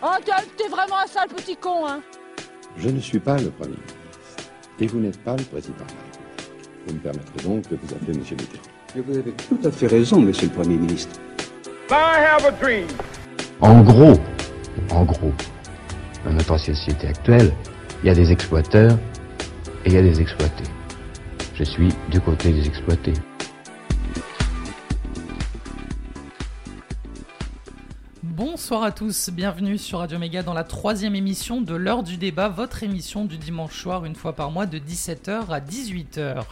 Oh, t'es vraiment un sale petit con, hein Je ne suis pas le Premier ministre. Et vous n'êtes pas le Président de la République. Vous me permettrez donc de vous appeler Monsieur Mitterrand. Et vous avez tout à fait raison, Monsieur le Premier ministre. I have a dream. En gros, en gros, dans notre société actuelle, il y a des exploiteurs et il y a des exploités. Je suis du côté des exploités. Bonsoir à tous, bienvenue sur Radio Méga dans la troisième émission de l'heure du débat, votre émission du dimanche soir une fois par mois de 17h à 18h.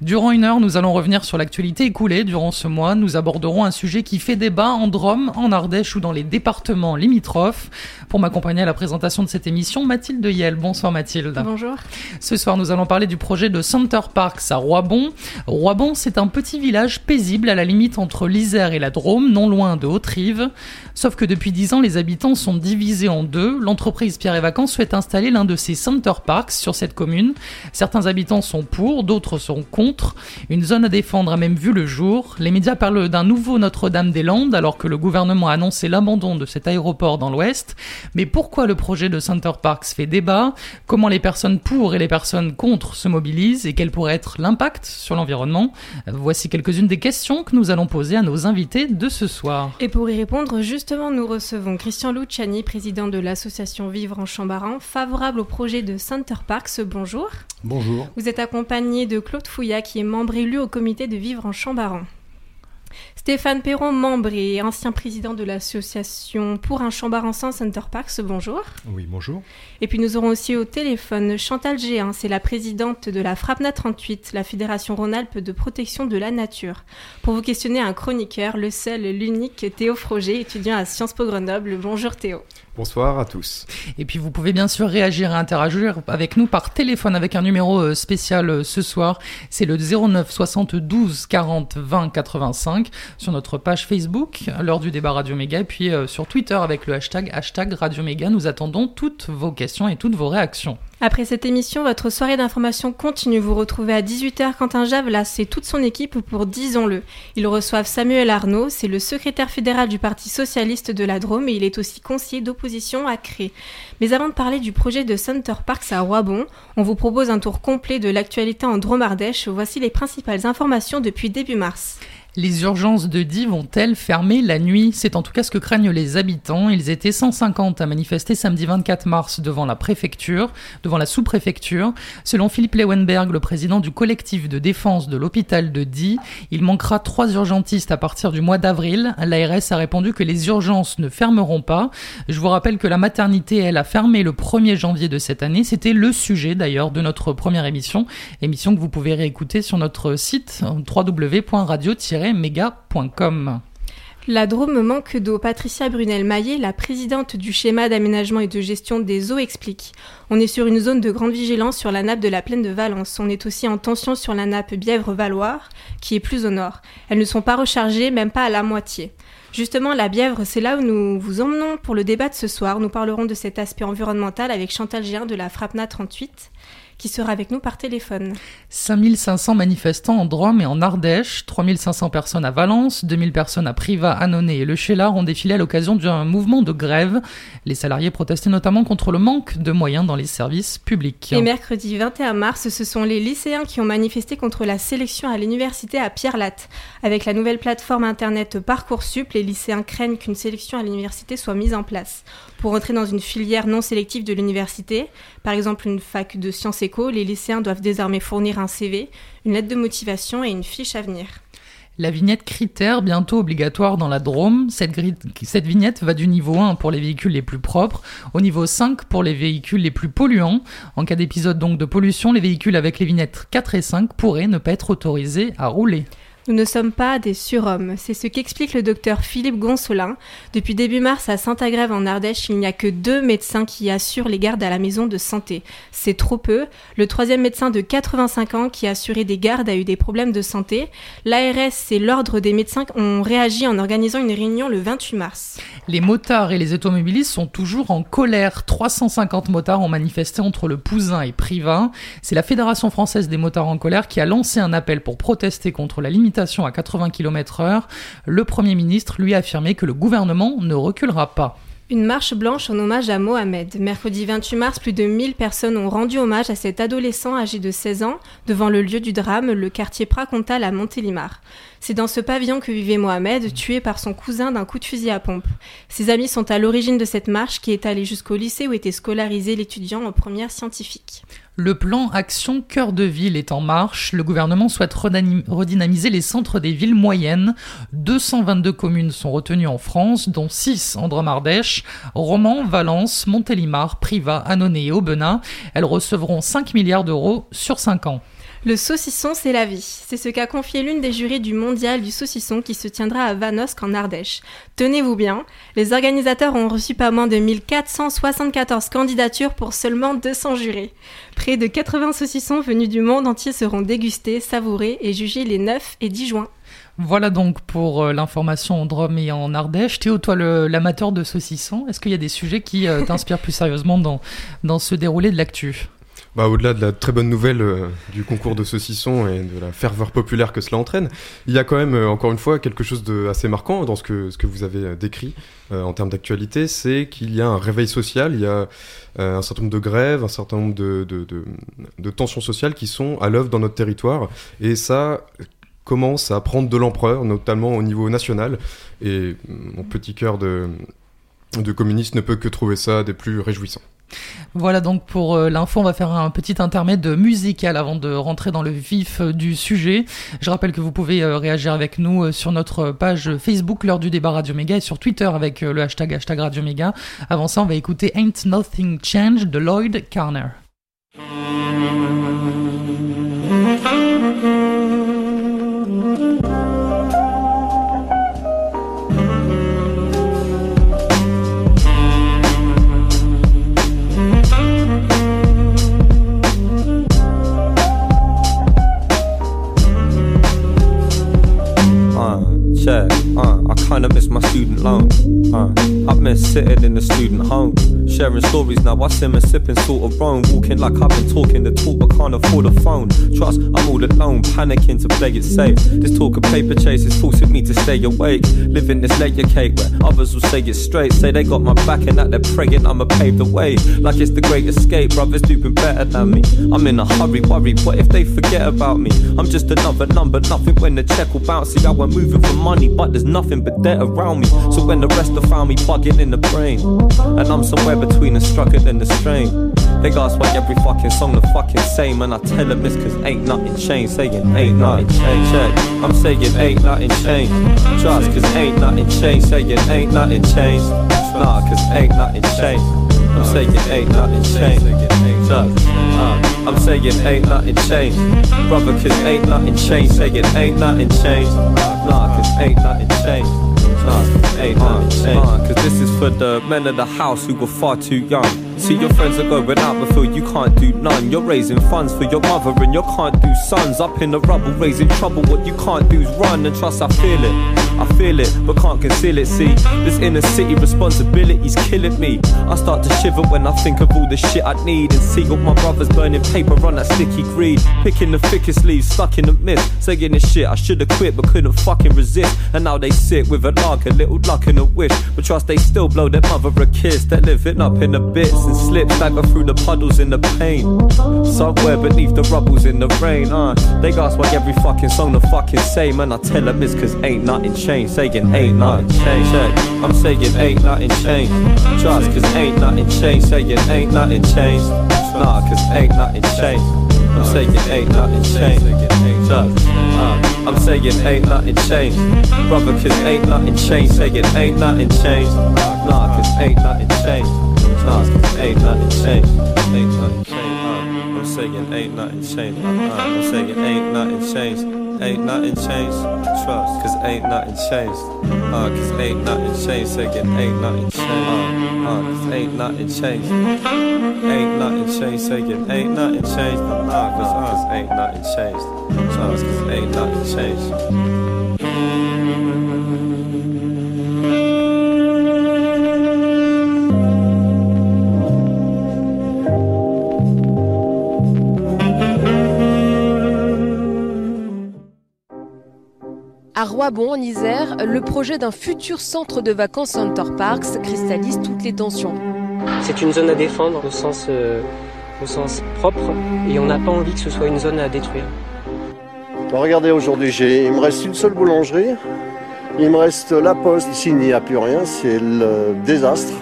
Durant une heure, nous allons revenir sur l'actualité écoulée durant ce mois. Nous aborderons un sujet qui fait débat en Drôme, en Ardèche ou dans les départements limitrophes. Pour m'accompagner à la présentation de cette émission, Mathilde Yel. Bonsoir Mathilde. Bonjour. Ce soir, nous allons parler du projet de Center Parks à Roibon. Roibon, c'est un petit village paisible à la limite entre l'Isère et la Drôme, non loin de Haute-Rive. Sauf que depuis 10 ans, les habitants sont divisés en deux. L'entreprise Pierre et Vacances souhaite installer l'un de ses Center Parks sur cette commune. Certains habitants sont pour, d'autres sont contre. Une zone à défendre a même vu le jour. Les médias parlent d'un nouveau Notre-Dame-des-Landes alors que le gouvernement a annoncé l'abandon de cet aéroport dans l'ouest. Mais pourquoi le projet de Center Parks fait débat? Comment les personnes pour et les personnes contre se mobilisent? Et quel pourrait être l'impact sur l'environnement? Voici quelques-unes des questions que nous allons poser à nos invités de ce soir. Et pour y répondre, justement, nous Christian Luciani, président de l'association Vivre en Chambaran, favorable au projet de Center Parks. Bonjour. Bonjour. Vous êtes accompagné de Claude Fouillat, qui est membre élu au comité de Vivre en Chambaran. Stéphane Perron, membre et ancien président de l'association Pour un Chambaran sans Center Parks, bonjour. Oui, bonjour. Et puis nous aurons aussi au téléphone Chantal Géin, c'est la présidente de la FRAPNA 38, la Fédération Rhône-Alpes de protection de la nature. Pour vous questionner un chroniqueur, le seul, l'unique Théo Froger, étudiant à Sciences Po Grenoble. Bonjour Théo. Bonsoir à tous. Et puis vous pouvez bien sûr réagir et interagir avec nous par téléphone avec un numéro spécial ce soir. C'est le 09 72 40 20 85 sur notre page Facebook, l'heure du débat Radio Méga, et puis euh, sur Twitter avec le hashtag, hashtag Radio Méga. Nous attendons toutes vos questions et toutes vos réactions. Après cette émission, votre soirée d'information continue. Vous retrouvez à 18h Quentin Javelas et toute son équipe pour Disons-le. Ils reçoivent Samuel Arnaud, c'est le secrétaire fédéral du Parti Socialiste de la Drôme et il est aussi conseiller d'opposition à Cré. Mais avant de parler du projet de Center Parks à Roibon, on vous propose un tour complet de l'actualité en Drôme-Ardèche. Voici les principales informations depuis début mars. Les urgences de Die vont-elles fermer la nuit? C'est en tout cas ce que craignent les habitants. Ils étaient 150 à manifester samedi 24 mars devant la préfecture, devant la sous-préfecture. Selon Philippe Lewenberg, le président du collectif de défense de l'hôpital de Die, il manquera trois urgentistes à partir du mois d'avril. L'ARS a répondu que les urgences ne fermeront pas. Je vous rappelle que la maternité, elle, a fermé le 1er janvier de cette année. C'était le sujet d'ailleurs de notre première émission, émission que vous pouvez réécouter sur notre site www.radio- méga.com. La Drôme manque d'eau. Patricia Brunel-Maillet, la présidente du schéma d'aménagement et de gestion des eaux, explique. On est sur une zone de grande vigilance sur la nappe de la plaine de Valence. On est aussi en tension sur la nappe Bièvre-Valoir, qui est plus au nord. Elles ne sont pas rechargées, même pas à la moitié. Justement, la Bièvre, c'est là où nous vous emmenons pour le débat de ce soir. Nous parlerons de cet aspect environnemental avec Chantal Géin de la FRAPNA 38 qui sera avec nous par téléphone. 5500 manifestants en Drôme et en Ardèche, 3500 personnes à Valence, 2000 personnes à Privas, Annonay et Le Chélar ont défilé à l'occasion d'un mouvement de grève. Les salariés protestaient notamment contre le manque de moyens dans les services publics. Et mercredi 21 mars, ce sont les lycéens qui ont manifesté contre la sélection à l'université à Pierre-Latte. Avec la nouvelle plateforme internet Parcoursup, les lycéens craignent qu'une sélection à l'université soit mise en place. Pour entrer dans une filière non sélective de l'université, par exemple une fac de sciences les lycéens doivent désormais fournir un CV, une lettre de motivation et une fiche à venir. La vignette critère, bientôt obligatoire dans la Drôme. Cette, cette, vignette va du niveau 1 pour les véhicules les plus propres au niveau 5 pour les véhicules les plus polluants. En cas d'épisode donc de pollution, les véhicules avec les vignettes 4 et 5 pourraient ne pas être autorisés à rouler. Nous ne sommes pas des surhommes. C'est ce qu'explique le docteur Philippe Gonsolin. Depuis début mars à Saint-Agrève en Ardèche, il n'y a que deux médecins qui assurent les gardes à la maison de santé. C'est trop peu. Le troisième médecin de 85 ans qui a assuré des gardes a eu des problèmes de santé. L'ARS et l'Ordre des médecins ont réagi en organisant une réunion le 28 mars. Les motards et les automobilistes sont toujours en colère. 350 motards ont manifesté entre le Pouzin et Privas. C'est la Fédération française des motards en colère qui a lancé un appel pour protester contre la à 80 km/h, le Premier ministre lui a affirmé que le gouvernement ne reculera pas. Une marche blanche en hommage à Mohamed. Mercredi 28 mars, plus de 1000 personnes ont rendu hommage à cet adolescent âgé de 16 ans devant le lieu du drame, le quartier Pracontal à Montélimar. C'est dans ce pavillon que vivait Mohamed, tué par son cousin d'un coup de fusil à pompe. Ses amis sont à l'origine de cette marche qui est allée jusqu'au lycée où était scolarisé l'étudiant en première scientifique. Le plan Action Cœur de Ville est en marche. Le gouvernement souhaite redynamiser les centres des villes moyennes. 222 communes sont retenues en France, dont 6 en Romans, Valence, Montélimar, Privas, Annonay et Aubenas. Elles recevront 5 milliards d'euros sur 5 ans. Le saucisson, c'est la vie. C'est ce qu'a confié l'une des jurys du mondial du saucisson qui se tiendra à Vanosque en Ardèche. Tenez-vous bien, les organisateurs ont reçu pas moins de 1474 candidatures pour seulement 200 jurés. Près de 80 saucissons venus du monde entier seront dégustés, savourés et jugés les 9 et 10 juin. Voilà donc pour euh, l'information en Drôme et en Ardèche. Théo, toi l'amateur de saucissons, est-ce qu'il y a des sujets qui euh, t'inspirent plus sérieusement dans, dans ce déroulé de l'actu? Bah, Au-delà de la très bonne nouvelle euh, du concours de saucisson et de la ferveur populaire que cela entraîne, il y a quand même, euh, encore une fois, quelque chose d'assez marquant dans ce que, vous avez euh, décrit en termes d'actualité, c'est qu'il y a un réveil social, il y a un certain nombre de grèves, un certain nombre de, de, de, de tensions sociales qui sont à l'œuvre dans notre territoire, et ça commence à prendre de l'ampleur, notamment au niveau national, et mon petit cœur de, de communiste ne peut que trouver ça des plus réjouissants. Voilà donc pour euh, l'info, on va faire un petit intermède musical avant de rentrer dans le vif euh, du sujet. Je rappelle que vous pouvez euh, réagir avec nous sur notre page Facebook l'heure du débat Radio Méga et sur Twitter avec le hashtag hashtag Radio Méga. Avant ça, on va écouter Ain't Nothing Change de Lloyd Carner. said, uh. I kinda miss my student loan. Uh, I miss sitting in the student home. Sharing stories now, I sim and sipping sort of wrong. Walking like I've been talking the talk, but can't afford a phone. Trust, I'm all alone, panicking to play it safe. This talk of paper chase is forcing me to stay awake. Living this layer cake where others will say it straight. Say they got my back and that they're praying I'ma pave the way. Like it's the great escape, brothers doing better than me. I'm in a hurry, worry, what if they forget about me? I'm just another number, nothing when the check will bounce. See, I went moving for money, but there's nothing but debt around me. So when the rest have found me bugging in the brain, and I'm somewhere between the struggle and the strain. They ask why every fucking song the fucking same, and I tell them it's cause ain't nothing changed. Saying ain't nothing changed. Check. I'm saying ain't nothing changed. Trust cause ain't nothing changed. Saying ain't nothing changed. Nah, cause ain't nothing changed. I'm saying ain't nothing changed. Uh, I'm saying ain't nothing changed. Brother, cause ain't nothing changed. Saying ain't nothing changed. Nah, cause ain't nothing changed. Nah, ain't nothing changed. Cause this is for the men of the house who were far too young. See, your friends are going out, but feel you can't do none. You're raising funds for your mother, and you can't do sons. Up in the rubble, raising trouble. What you can't do is run, and trust I feel it. I feel it, but can't conceal it. See, this inner city responsibility's killing me. I start to shiver when I think of all the shit I need, and see all my brothers burning paper on that sticky greed. Picking the thickest leaves, stuck in the mist, saying this shit I should've quit, but couldn't fucking resist. And now they sit with a lark, a little luck and a wish, but trust they still blow their mother a kiss. They're living up in the bits and slip, stagger through the puddles in the pain. Somewhere beneath the rubbles in the rain, uh. They ask why every fucking song the fucking same, and I tell them it's cause ain't nothing changed. Saying ain't nothing changed. I'm saying ain't nothing changed. Trust cause ain't nothing changed. Saying ain't nothing changed. Nah, cause ain't nothing changed. I'm saying ain't nothing changed. Trust. Uh, I'm saying ain't nothing changed. Brother, cause ain't nothing changed. Saying ain't nothing changed. Nah, cause ain't nothing changed. Ain't nothing changed. Ain't nothing changed. Uh, I'm saying ain't nothing changed. Uh, I'm saying ain't nothing changed. Ain't nothing changed. Trust, cause ain't nothing changed. Uh, cause ain't nothing changed. Saying ain't nothing changed. Uh, uh, cause ain't nothing changed. Ain't nothing changed. Saying ain't nothing changed. Uh, cause, uh, cause ain't nothing changed. Trust, cause ain't nothing changed. À Roibon, en Isère, le projet d'un futur centre de vacances Center Parks cristallise toutes les tensions. C'est une zone à défendre au sens, euh, au sens propre et on n'a pas envie que ce soit une zone à détruire. regardez, aujourd'hui, il me reste une seule boulangerie, il me reste la poste. Ici, il n'y a plus rien, c'est le désastre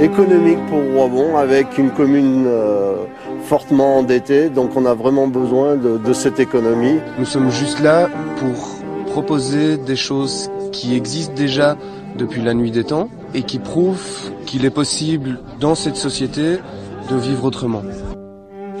économique pour Roibon avec une commune euh, fortement endettée. Donc, on a vraiment besoin de, de cette économie. Nous sommes juste là pour proposer des choses qui existent déjà depuis la nuit des temps et qui prouvent qu'il est possible dans cette société de vivre autrement.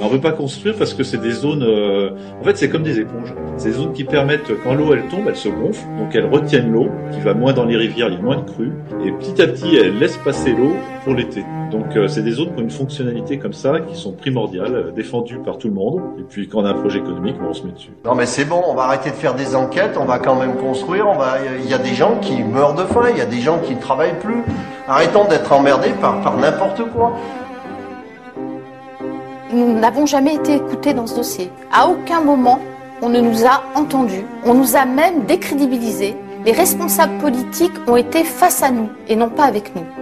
On ne veut pas construire parce que c'est des zones. Euh, en fait, c'est comme des éponges. C'est des zones qui permettent, quand l'eau elle tombe, elle se gonfle, donc elles retiennent l'eau, qui va moins dans les rivières, il y a moins de crues, et petit à petit, elles laissent passer l'eau pour l'été. Donc, euh, c'est des zones qui ont une fonctionnalité comme ça, qui sont primordiales, euh, défendues par tout le monde. Et puis, quand on a un projet économique, on se met dessus. Non, mais c'est bon, on va arrêter de faire des enquêtes, on va quand même construire. On va. Il y a des gens qui meurent de faim, il y a des gens qui ne travaillent plus. Arrêtons d'être emmerdés par, par n'importe quoi. Nous n'avons jamais été écoutés dans ce dossier. À aucun moment, on ne nous a entendus. On nous a même décrédibilisés. Les responsables politiques ont été face à nous et non pas avec nous.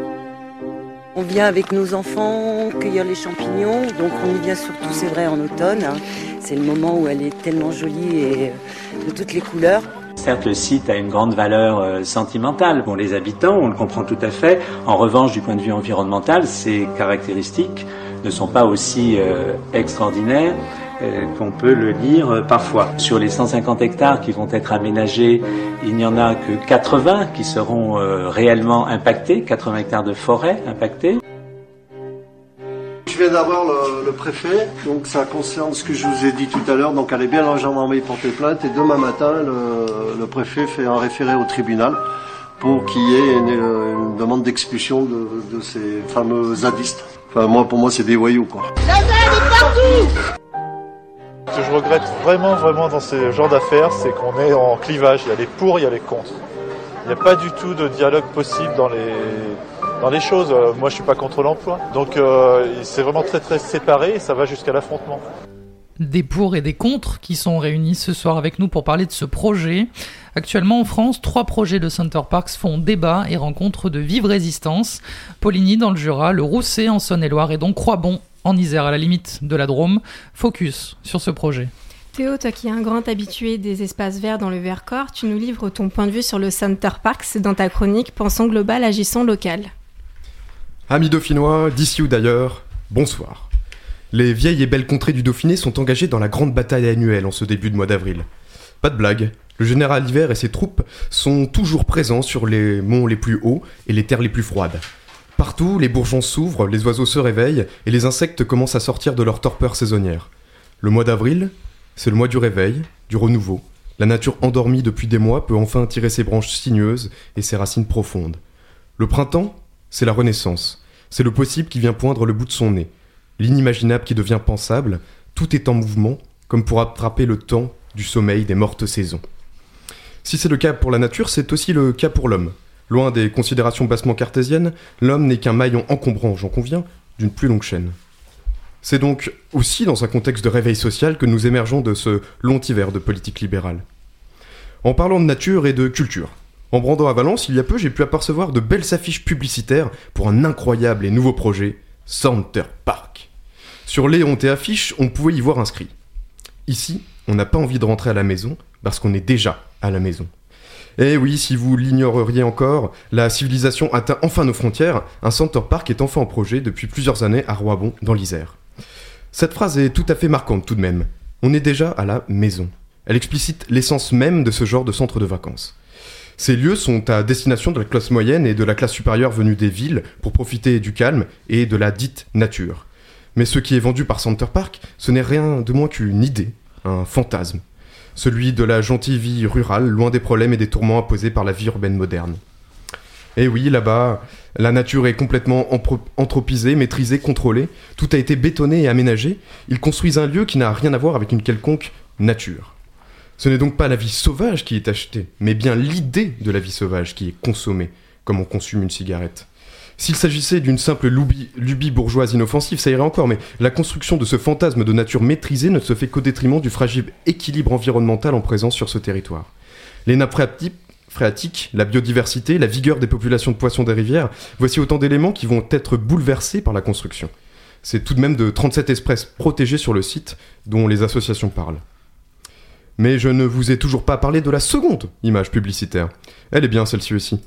On vient avec nos enfants cueillir les champignons, donc on y vient surtout, c'est vrai, en automne. Hein. C'est le moment où elle est tellement jolie et euh, de toutes les couleurs. Certes, le site a une grande valeur euh, sentimentale pour les habitants, on le comprend tout à fait. En revanche, du point de vue environnemental, ces caractéristiques ne sont pas aussi euh, extraordinaires qu'on peut le lire euh, parfois. Sur les 150 hectares qui vont être aménagés, il n'y en a que 80 qui seront réellement impactés, 80 hectares de forêt impactés. Je viens d'avoir le, préfet, donc ça concerne ce que je vous ai dit tout à l'heure, donc elle est bien la gendarmerie porter plainte et demain matin le, préfet fait un référé au tribunal pour qu'il y ait une, demande d'expulsion de, de, ces fameux zadistes. Enfin, moi, pour moi, c'est des voyous, quoi. La est partout Ce que je regrette vraiment, vraiment dans ce genre d'affaires, c'est qu'on est en clivage. Il y a les pour, il y a les contre. Il n'y a pas du tout de dialogue possible dans les, choses. Euh, moi, je suis pas contre l'emploi. Donc, euh, c'est vraiment très, très séparé et ça va jusqu'à l'affrontement des pour et des contre qui sont réunis ce soir avec nous pour parler de ce projet. Actuellement en France, trois projets de Center Parks font débat et rencontrent de vive résistance. Poligny dans le Jura, le Rousset en Saône-et-Loire et donc Croix-Bon en Isère à la limite de la Drôme. Focus sur ce projet. Théo, toi qui es un grand habitué des espaces verts dans le Vercors, tu nous livres ton point de vue sur le Center Parks dans ta chronique Pensons global, agissons local. Amis dauphinois, d'ici ou d'ailleurs, bonsoir. Les vieilles et belles contrées du Dauphiné sont engagées dans la grande bataille annuelle en ce début de mois d'avril. Pas de blague, le général Hiver et ses troupes sont toujours présents sur les monts les plus hauts et les terres les plus froides. Partout, les bourgeons s'ouvrent, les oiseaux se réveillent et les insectes commencent à sortir de leur torpeur saisonnière. Le mois d'avril, c'est le mois du réveil, du renouveau. La nature endormie depuis des mois peut enfin tirer ses branches sinueuses et ses racines profondes. Le printemps, c'est la renaissance. C'est le possible qui vient poindre le bout de son nez l'inimaginable qui devient pensable, tout est en mouvement, comme pour attraper le temps du sommeil des mortes saisons. Si c'est le cas pour la nature, c'est aussi le cas pour l'homme. Loin des considérations bassement cartésiennes, l'homme n'est qu'un maillon encombrant, j'en conviens, d'une plus longue chaîne. C'est donc aussi dans un contexte de réveil social que nous émergeons de ce long hiver de politique libérale. En parlant de nature et de culture, en brandant à Valence, il y a peu, j'ai pu apercevoir de belles affiches publicitaires pour un incroyable et nouveau projet, Center Park. Sur hontes et affiches, on pouvait y voir inscrit. Ici, on n'a pas envie de rentrer à la maison parce qu'on est déjà à la maison. Eh oui, si vous l'ignoreriez encore, la civilisation atteint enfin nos frontières, un Center Park est enfin en projet depuis plusieurs années à Roibon, dans l'Isère. Cette phrase est tout à fait marquante tout de même. On est déjà à la maison. Elle explicite l'essence même de ce genre de centre de vacances. Ces lieux sont à destination de la classe moyenne et de la classe supérieure venue des villes pour profiter du calme et de la dite nature. Mais ce qui est vendu par Center Park, ce n'est rien de moins qu'une idée, un fantasme. Celui de la gentille vie rurale, loin des problèmes et des tourments imposés par la vie urbaine moderne. Et oui, là-bas, la nature est complètement anthropisée, maîtrisée, contrôlée. Tout a été bétonné et aménagé. Ils construisent un lieu qui n'a rien à voir avec une quelconque nature. Ce n'est donc pas la vie sauvage qui est achetée, mais bien l'idée de la vie sauvage qui est consommée, comme on consomme une cigarette. S'il s'agissait d'une simple lubie, bourgeoise inoffensive, ça irait encore, mais la construction de ce fantasme de nature maîtrisée ne se fait qu'au détriment du fragile équilibre environnemental en présence sur ce territoire. Les nappes phréatiques, la biodiversité, la vigueur des populations de poissons des rivières, voici autant d'éléments qui vont être bouleversés par la construction. C'est tout de même de 37 espèces protégées sur le site dont les associations parlent. Mais je ne vous ai toujours pas parlé de la seconde image publicitaire. Elle est bien celle-ci aussi.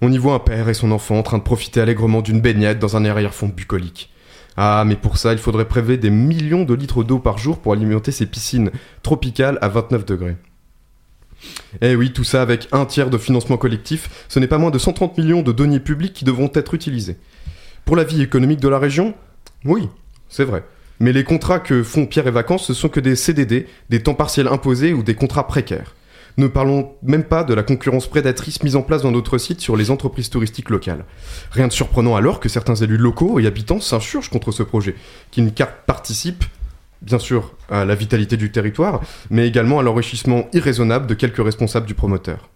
On y voit un père et son enfant en train de profiter allègrement d'une baignade dans un arrière-fond bucolique. Ah, mais pour ça, il faudrait prélever des millions de litres d'eau par jour pour alimenter ces piscines tropicales à 29 degrés. Eh oui, tout ça avec un tiers de financement collectif, ce n'est pas moins de 130 millions de deniers publics qui devront être utilisés. Pour la vie économique de la région, oui, c'est vrai. Mais les contrats que font Pierre et Vacances, ce sont que des CDD, des temps partiels imposés ou des contrats précaires. Ne parlons même pas de la concurrence prédatrice mise en place dans notre site sur les entreprises touristiques locales. Rien de surprenant alors que certains élus locaux et habitants s'insurgent contre ce projet, qui ne participe bien sûr à la vitalité du territoire, mais également à l'enrichissement irraisonnable de quelques responsables du promoteur.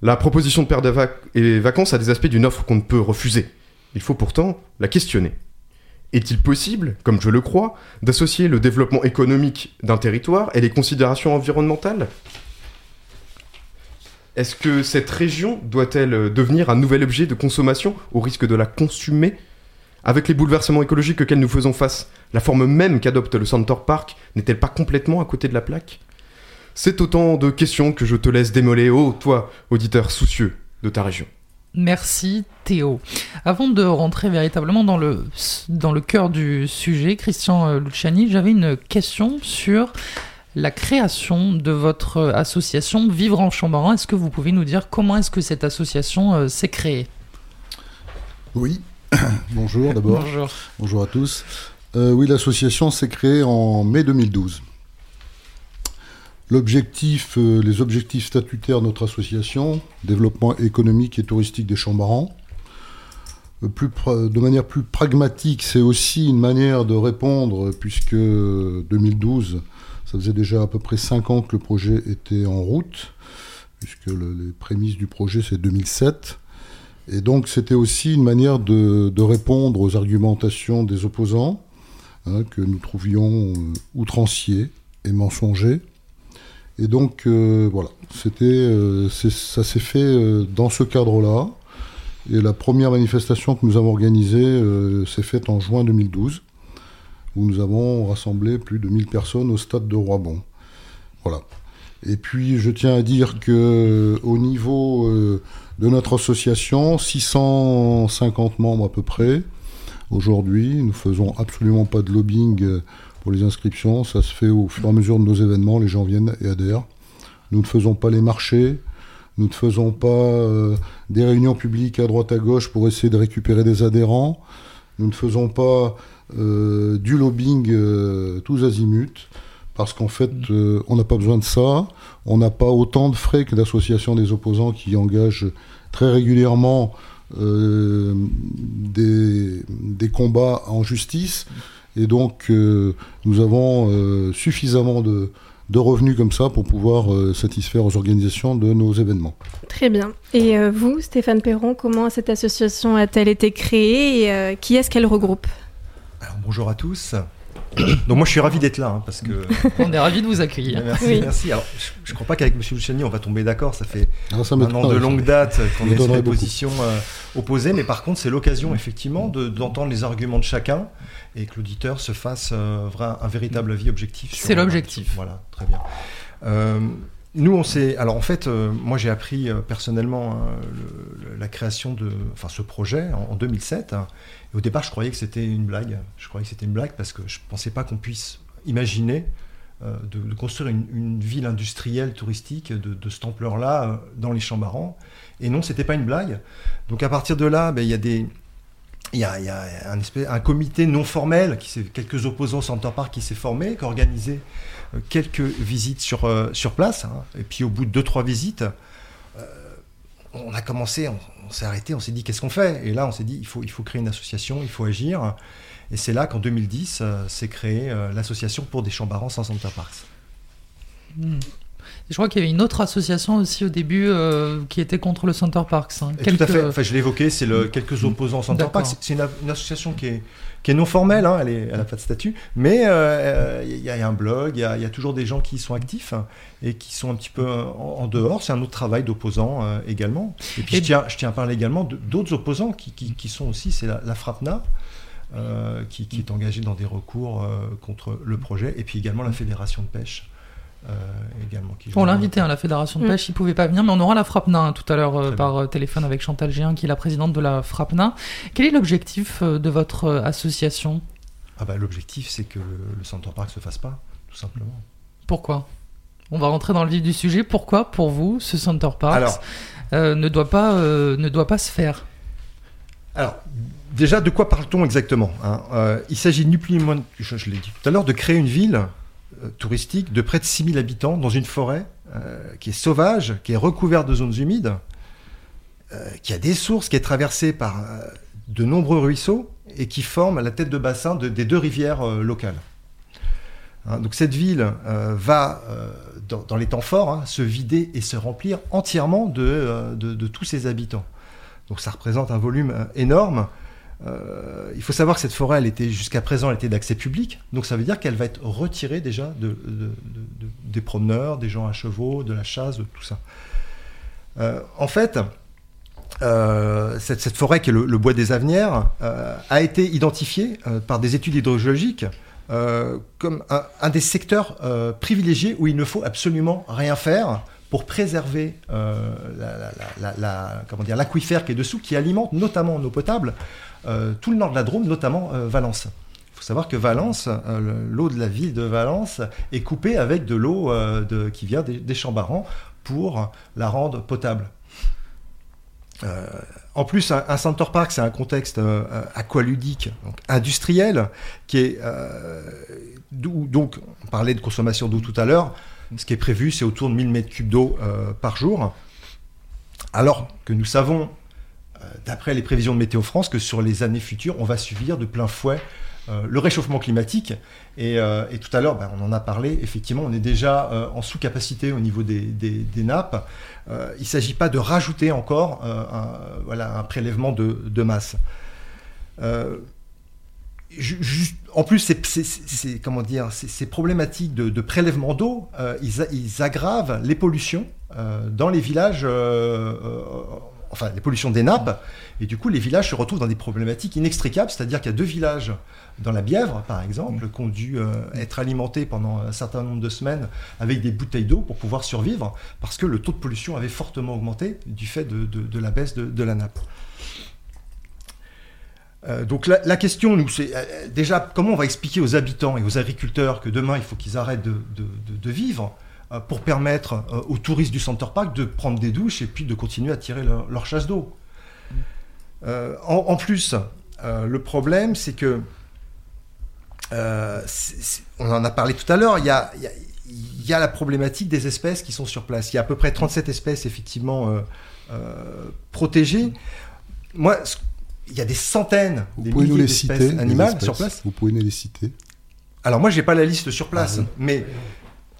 La proposition de Père de Vacances a des aspects d'une offre qu'on ne peut refuser. Il faut pourtant la questionner. Est-il possible, comme je le crois, d'associer le développement économique d'un territoire et les considérations environnementales? Est-ce que cette région doit-elle devenir un nouvel objet de consommation au risque de la consumer? Avec les bouleversements écologiques auxquels nous faisons face, la forme même qu'adopte le Center Park n'est-elle pas complètement à côté de la plaque? C'est autant de questions que je te laisse démoler, oh toi, auditeur soucieux de ta région. Merci Théo. Avant de rentrer véritablement dans le, dans le cœur du sujet, Christian euh, Luciani, j'avais une question sur la création de votre association Vivre en Chambaran. Est-ce que vous pouvez nous dire comment est-ce que cette association euh, s'est créée? Oui, bonjour d'abord. Bonjour. Bonjour à tous. Euh, oui, l'association s'est créée en mai 2012. L'objectif, euh, les objectifs statutaires de notre association, développement économique et touristique des Chambarans. Euh, plus de manière plus pragmatique, c'est aussi une manière de répondre, puisque 2012, ça faisait déjà à peu près 5 ans que le projet était en route, puisque les prémices du projet c'est 2007. Et donc c'était aussi une manière de, répondre aux argumentations des opposants, hein, que nous trouvions euh, outranciers et mensongers. Et donc, euh, voilà, c'était, euh, ça s'est fait dans ce cadre-là. Et la première manifestation que nous avons organisée s'est faite en juin 2012, où nous avons rassemblé plus de 1000 personnes au stade de Roibon. Voilà. Et puis, je tiens à dire que au niveau de notre association, 650 membres à peu près, aujourd'hui, nous faisons absolument pas de lobbying pour les inscriptions. Ça se fait au fur et à mesure de nos événements. Les gens viennent et adhèrent. Nous ne faisons pas les marchés. Nous ne faisons pas euh, des réunions publiques à droite à gauche pour essayer de récupérer des adhérents. Nous ne faisons pas euh, du lobbying euh, tous azimuts, parce qu'en fait, on n'a pas besoin de ça. On n'a pas autant de frais que l'association des opposants qui engage très régulièrement des, des, combats en justice. Et donc, euh, nous avons euh, suffisamment de, revenus comme ça pour pouvoir euh, satisfaire aux organisations de nos événements. Très bien. Et vous, Stéphane Perron, comment cette association a-t-elle été créée et qui est-ce qu'elle regroupe? Bonjour à tous. Donc moi je suis ravi d'être là hein, parce que on est ravi de vous accueillir. Merci, merci. Alors, je, ne crois pas qu'avec Monsieur Luciani on va tomber d'accord. Ça fait un an de longue date qu'on est sur des positions opposées, mais par contre c'est l'occasion effectivement d'entendre les arguments de chacun et que l'auditeur se fasse euh, un, véritable avis objectif. C'est l'objectif. Voilà, très bien. Euh, nous, on s'est. Alors, en fait, euh, moi, j'ai appris personnellement hein, la création de, enfin, ce projet en, 2007. Hein. au départ, je croyais que c'était une blague. Je croyais que c'était une blague parce que je pensais pas qu'on puisse imaginer de, construire une, ville industrielle touristique de, de cette ampleur-là dans les Chambarans. Et non, c'était pas une blague. Donc, à partir de là, ben, il y a des il y a, un, un, comité non formel, qui quelques opposants Center Park qui s'est formé, qui a organisé euh, quelques visites sur, euh, sur place. Hein. Et puis au bout de deux, trois visites, euh, on a commencé, on, s'est arrêté, on s'est dit qu'est-ce qu'on fait? Et là, on s'est dit il faut, il faut créer une association, il faut agir. Et c'est là qu'en 2010 s'est créée l'association pour des chambarans sans Center Parks. Hmm. Je crois qu'il y avait une autre association aussi au début euh, qui était contre le Center Parks. hein. Quelques- Tout à fait. Enfin, je l'ai évoqué, c'est le quelques opposants au Center Park. C'est- C'est une, une association qui est, qui est non formelle, hein, elle n'a pas de statut, mais euh, il y, a- il y a un blog, il y a, il y a toujours des gens qui sont actifs et qui sont un petit peu en, en dehors. C'est un autre travail d'opposants euh, également. Et puis Et- je, tiens, je tiens à parler également d'autres opposants qui, qui- qui sont aussi, c'est la, la FRAPNA. euh, qui, qui est engagée dans des recours euh, contre le projet, et puis également la Fédération de pêche, euh, également. Qui joue On l'a invité à la Fédération de Mm. pêche, il pouvait pas venir, mais on aura la FRAPNA hein, tout à l'heure euh, par euh, téléphone avec Chantal Géin, qui est la présidente de la FRAPNA. Quel est l'objectif euh, de votre euh, association? Ah bah, L'objectif, c'est que le, Center Park se fasse pas, tout simplement. Pourquoi? On va rentrer dans le vif du sujet. Pourquoi, pour vous, ce Center Alors- euh, ne, doit pas, euh, ne doit pas se faire? Alors, déjà, de quoi parle-t-on exactement hein? Euh, Il s'agit ni plus ni moins, je, je l'ai dit tout à l'heure, de créer une ville euh, touristique de près de 6000 habitants dans une forêt euh, qui est sauvage, qui est recouverte de zones humides, euh, qui a des sources, qui est traversée par euh, de nombreux ruisseaux et qui forme la tête de bassin de- des deux rivières euh, locales. Hein, donc cette ville euh, va, euh, dans, les temps forts, hein, se vider et se remplir entièrement de, euh, de- de tous ses habitants. Donc ça représente un volume euh, énorme. Euh, il faut savoir que cette forêt, elle était jusqu'à présent, elle était d'accès public. Donc ça veut dire qu'elle va être retirée déjà de, de- de- de- des promeneurs, des gens à chevaux, de la chasse, de tout ça. Euh, en fait, euh, cette, forêt qui est le, bois des Avenières euh, a été identifiée par des études hydrogéologiques comme un, des secteurs privilégiés où il ne faut absolument rien faire pour préserver l'aquifère qui est dessous, qui alimente notamment en eau potable tout le nord de la Drôme, notamment euh, Valence. Il faut savoir que Valence, euh, le- l'eau de la ville de Valence est coupée avec de l'eau euh, qui vient des, des Chambarans pour la rendre potable. Euh, en plus, un, un Center Park, c'est un contexte euh, euh, aqualudique, donc industriel, qui est euh, donc on parlait de consommation d'eau tout à l'heure. Ce qui est prévu, c'est autour de 1000 mètres cubes d'eau euh, par jour, alors que nous savons, euh, d'après les prévisions de Météo France, que sur les années futures, on va subir de plein fouet euh, le réchauffement climatique. Et, euh, tout à l'heure, ben, on en a parlé, effectivement, on est déjà euh, en sous-capacité au niveau des, nappes. Euh, il ne s'agit pas de rajouter encore euh, un, voilà, un prélèvement de, masse. Euh, en plus, ces, problématiques de, prélèvement d'eau, euh, ils, aggravent les pollutions euh, dans les villages, euh, euh, enfin les pollutions des nappes, et du coup les villages se retrouvent dans des problématiques inextricables, c'est-à-dire qu'il y a deux villages dans la Bièvre, par exemple, qui ont dû euh, être alimentés pendant un certain nombre de semaines avec des bouteilles d'eau pour pouvoir survivre, parce que le taux de pollution avait fortement augmenté du fait de, la baisse de- la nappe. Euh, donc la, question, nous, c'est euh, déjà comment on va expliquer aux habitants et aux agriculteurs que demain il faut qu'ils arrêtent de, vivre? Pour permettre euh, aux touristes du Center Park de prendre des douches et puis de continuer à tirer leur, leur chasse d'eau. Euh, en, en plus, euh, le problème, c'est que euh, on en a parlé tout à l'heure. Il y a, il y a- il y a la problématique des espèces qui sont sur place. Il y a à peu près 37 espèces effectivement euh, euh, protégées. Moi, il y a des centaines, Vous des milliers d'espèces les animales sur place. Vous pouvez nous les citer Alors moi, j'ai pas la liste sur place, Ah oui. mais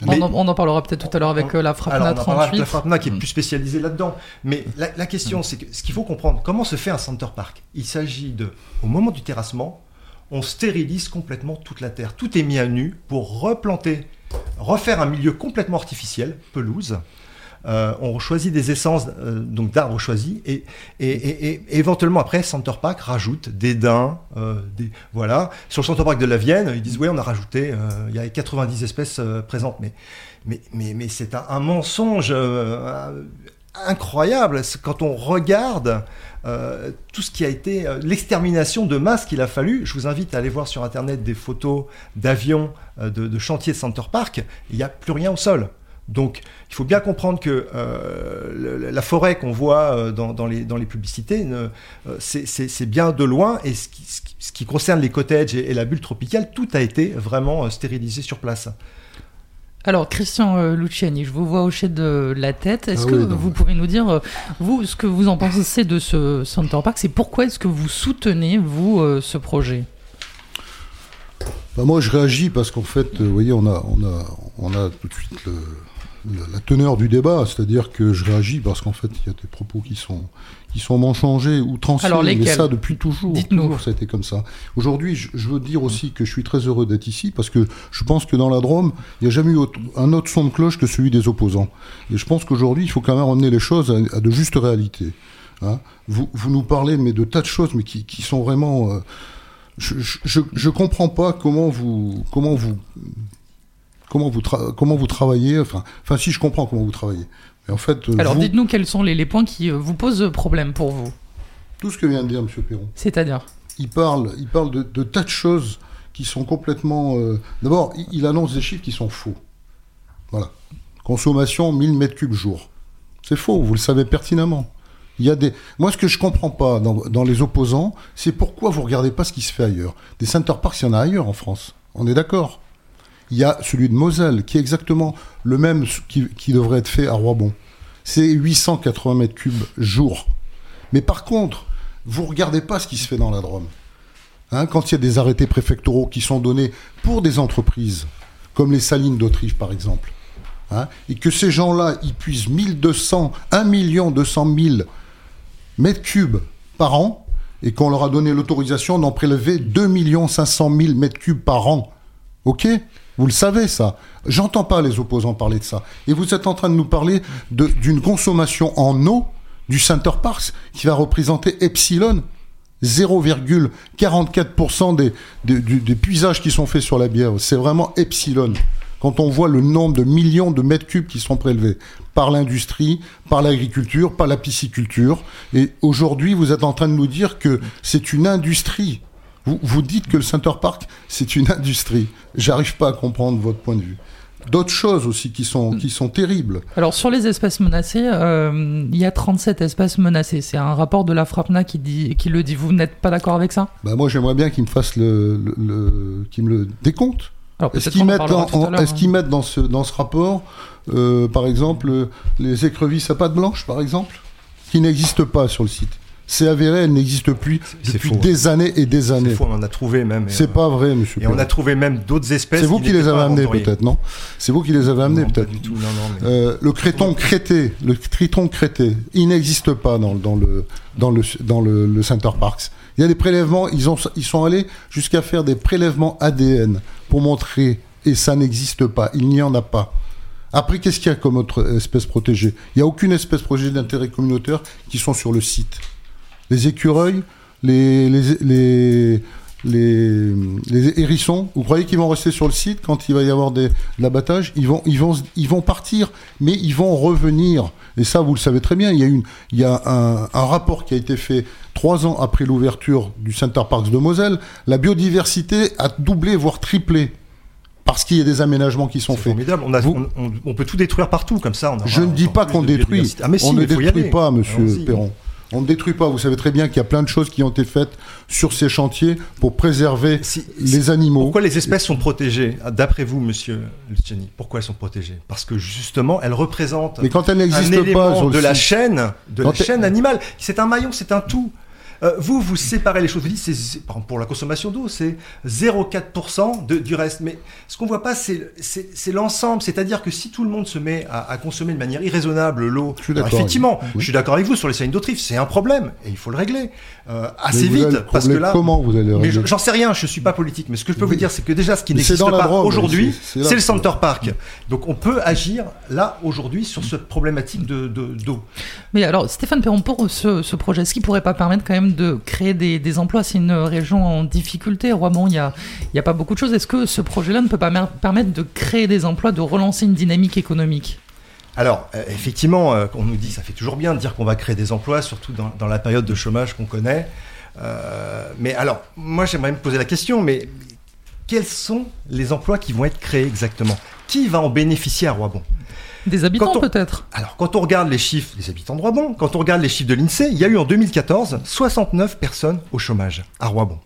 on, en, on en parlera peut-être tout à l'heure avec euh, la alors, FRAPNA on en parlera avec 38. la qui est plus spécialisée là-dedans. Mais la, la question, c'est que ce qu'il faut comprendre, comment se fait un center park? Il s'agit de, au moment du terrassement, on stérilise complètement toute la terre. Tout est mis à nu pour replanter, refaire un milieu complètement artificiel, pelouse. Euh, on choisit des essences euh, donc d'arbres choisis et, éventuellement après Center Park rajoute des daims, euh, voilà. Sur le Center Park de la Vienne, ils disent oui on a rajouté, il y a 90 espèces présentes, mais mais mais, c'est un, mensonge incroyable quand on regarde tout ce qui a été l'extermination de masse qu'il a fallu. Je vous invite à aller voir sur internet des photos d'avions de, de chantiers de Center Park. Il n'y a plus rien au sol. Donc, il faut bien comprendre que euh, le- la forêt qu'on voit euh, dans, dans les, dans les publicités, euh, c'est- bien de loin. Et ce qui, ce qui- ce qui concerne les cottages et, et la bulle tropicale, tout a été vraiment stérilisé sur place. Alors, Christian euh, Luciani, je vous vois hocher de la tête. Est-ce Ah que oui, vous pouvez nous dire, vous, ce que vous en pensez de ce Center Park C'est pourquoi est-ce que vous soutenez, vous, euh, ce projet? Bah, moi, je réagis parce qu'en fait, vous voyez, on a, on, a, on a tout de suite le, la teneur du débat, c'est-à-dire que je réagis parce qu'en fait, il y a des propos qui sont qui sont mangés ou mais lesquels ça depuis toujours. Dites-nous. Toujours, ça a été comme ça. Aujourd'hui, je, je veux dire aussi que je suis très heureux d'être ici parce que je pense que dans la Drôme, il n'y a jamais eu autre- un autre son de cloche que celui des opposants. Et je pense qu'aujourd'hui, il faut quand même emmener les choses à, à de justes réalités. Hein. vous, vous nous parlez mais de tas de choses, mais qui, qui sont vraiment. euh, je, je comprends pas comment vous comment vous comment vous tra- comment vous travaillez. Enfin, enfin, si je comprends comment vous travaillez. Mais en fait, euh, Alors vous- dites-nous quels sont les, les points qui euh, vous posent problème pour vous. tout ce que vient de dire M. Perron. C'est-à-dire Il parle, il parle de, de tas de choses qui sont complètement. euh, D'abord, il, il annonce des chiffres qui sont faux. Voilà. Consommation 1000 mètres cubes jour. C'est faux, vous le savez pertinemment. Il y a des. Moi, ce que je comprends pas dans, dans les opposants, c'est pourquoi vous regardez pas ce qui se fait ailleurs. Des center parks, il y en a ailleurs en France. On est d'accord. Il y a celui de Moselle, qui est exactement le même qui, devrait être fait à Roibon. C'est 880 mètres cubes jour. Mais par contre, vous regardez pas ce qui se fait dans la Drôme. Hein, quand il y a des arrêtés préfectoraux qui sont donnés pour des entreprises, comme les Salines d'Autriche par exemple, hein, et que ces gens-là, ils puissent 1200, 1 million 200 000 mètres cubes par an, et qu'on leur a donné l'autorisation d'en prélever 2 500 000 mètres cubes par an. Ok? Vous le savez ça. J'entends pas les opposants parler de ça. Et vous êtes en train de nous parler d'une consommation en eau du Center Parks qui va représenter epsilon 0,44% des, des, des puisages qui sont faits sur la bière. C'est vraiment epsilon. Quand on voit le nombre de millions de mètres cubes qui sont prélevés par l'industrie, par l'agriculture, par la pisciculture. Et aujourd'hui, vous êtes en train de nous dire que c'est une industrie. Vous, vous dites que le Center Park, c'est une industrie. J'arrive pas à comprendre votre point de vue. D'autres choses aussi qui sont, qui sont terribles. Alors sur les espèces menacées, euh, il y a 37 espèces menacées. C'est un rapport de la FRAPNA qui, dit, qui le dit. Vous n'êtes pas d'accord avec ça? Bah moi j'aimerais bien qu'ils me fassent le, le, le- qu'ils me le décomptent. Alors, Est-ce qu'ils mettent, dans, en- est-ce hein. qu'ils mettent dans ce, dans ce rapport, euh, par exemple, les écrevisses à pattes blanches, par exemple, qui n'existent pas sur le site? C'est avéré, elles n'existent plus depuis faux. des années et des années. C'est faux, on en a trouvé même. C'est euh, pas vrai, monsieur. Et on a trouvé même d'autres espèces. C'est vous qui les avez inventoriées. peut-être, non C'est vous qui les avez pas peut-être. du tout, non, non, mais- Euh, le créton crété, le triton crété, il n'existe pas dans, dans le dans le dans le, le Center Parks. Il y a des prélèvements, ils ont ils sont allés jusqu'à faire des prélèvements ADN pour montrer et ça n'existe pas, il n'y en a pas. Après, qu'est-ce qu'il y a comme autre espèce protégée? Il n'y a aucune espèce protégée d'intérêt communautaire qui sont sur le site. Les écureuils, les, les, les, les, les hérissons, vous croyez qu'ils vont rester sur le site quand il va y avoir des, de l'abattage? Ils vont, ils, vont, ils vont partir, mais ils vont revenir. Et ça, vous le savez très bien, il y a, une, il y a un, un rapport qui a été fait trois ans après l'ouverture du Center Parks de Moselle. La biodiversité a doublé, voire triplé. Parce qu'il y a des aménagements qui sont faits. Formidable. On, a- on- on- on peut tout détruire partout, comme ça. on Je ne dis pas qu'on détruit. Ah, mais si, on ne détruit pas, monsieur. Perron. On ne détruit pas. Vous savez très bien qu'il y a plein de choses qui ont été faites sur ces chantiers pour préserver les animaux. Pourquoi les espèces sont protégées? D'après vous, monsieur Luciani, pourquoi elles sont protégées? Parce que justement, elles représentent Mais quand elles un pas de la chaîne, de Quand la chaîne animale. C'est un maillon, c'est un tout. Euh, vous, vous séparez les choses. Vous dites, c'est, c'est- par exemple, pour la consommation d'eau, c'est 0,4% de- du reste. Mais ce qu'on voit pas, c'est, c'est, c'est l'ensemble. C'est-à-dire que si tout le monde se met à, à consommer de manière irraisonnable l'eau, suis alors d'accord effectivement, je suis d'accord avec vous sur les salines d'Autriche, c'est un problème et il faut le régler euh, assez vite. parce que là, comment vous allez le mais j'en sais rien, je suis pas politique, mais ce que je peux vous dire, c'est que déjà, ce qui n'existe pas aujourd'hui, c'est- le Center Park. Donc on peut agir là aujourd'hui sur cette problématique de de- d'eau. Mais alors, Stéphane Perron, pour ce, ce projet, est-ce qu'il pourrait pas permettre quand même de créer des, des emplois? C'est une région en difficulté. Roibon, il n'y a, il y a pas beaucoup de choses. Est-ce que ce projet-là ne peut pas permettre de créer des emplois, de relancer une dynamique économique? Alors, euh, effectivement, euh, on nous dit, ça fait toujours bien de dire qu'on va créer des emplois, surtout dans, dans la période de chômage qu'on connaît. Euh, mais alors, moi, j'aimerais me poser la question, mais quels sont les emplois qui vont être créés exactement? Qui va en bénéficier à Roibon? Des habitants on- peut-être Alors, quand on regarde les chiffres des habitants de Roibon, quand on regarde les chiffres de l'INSEE, il y a eu en 2014 69 personnes au chômage à Roibon.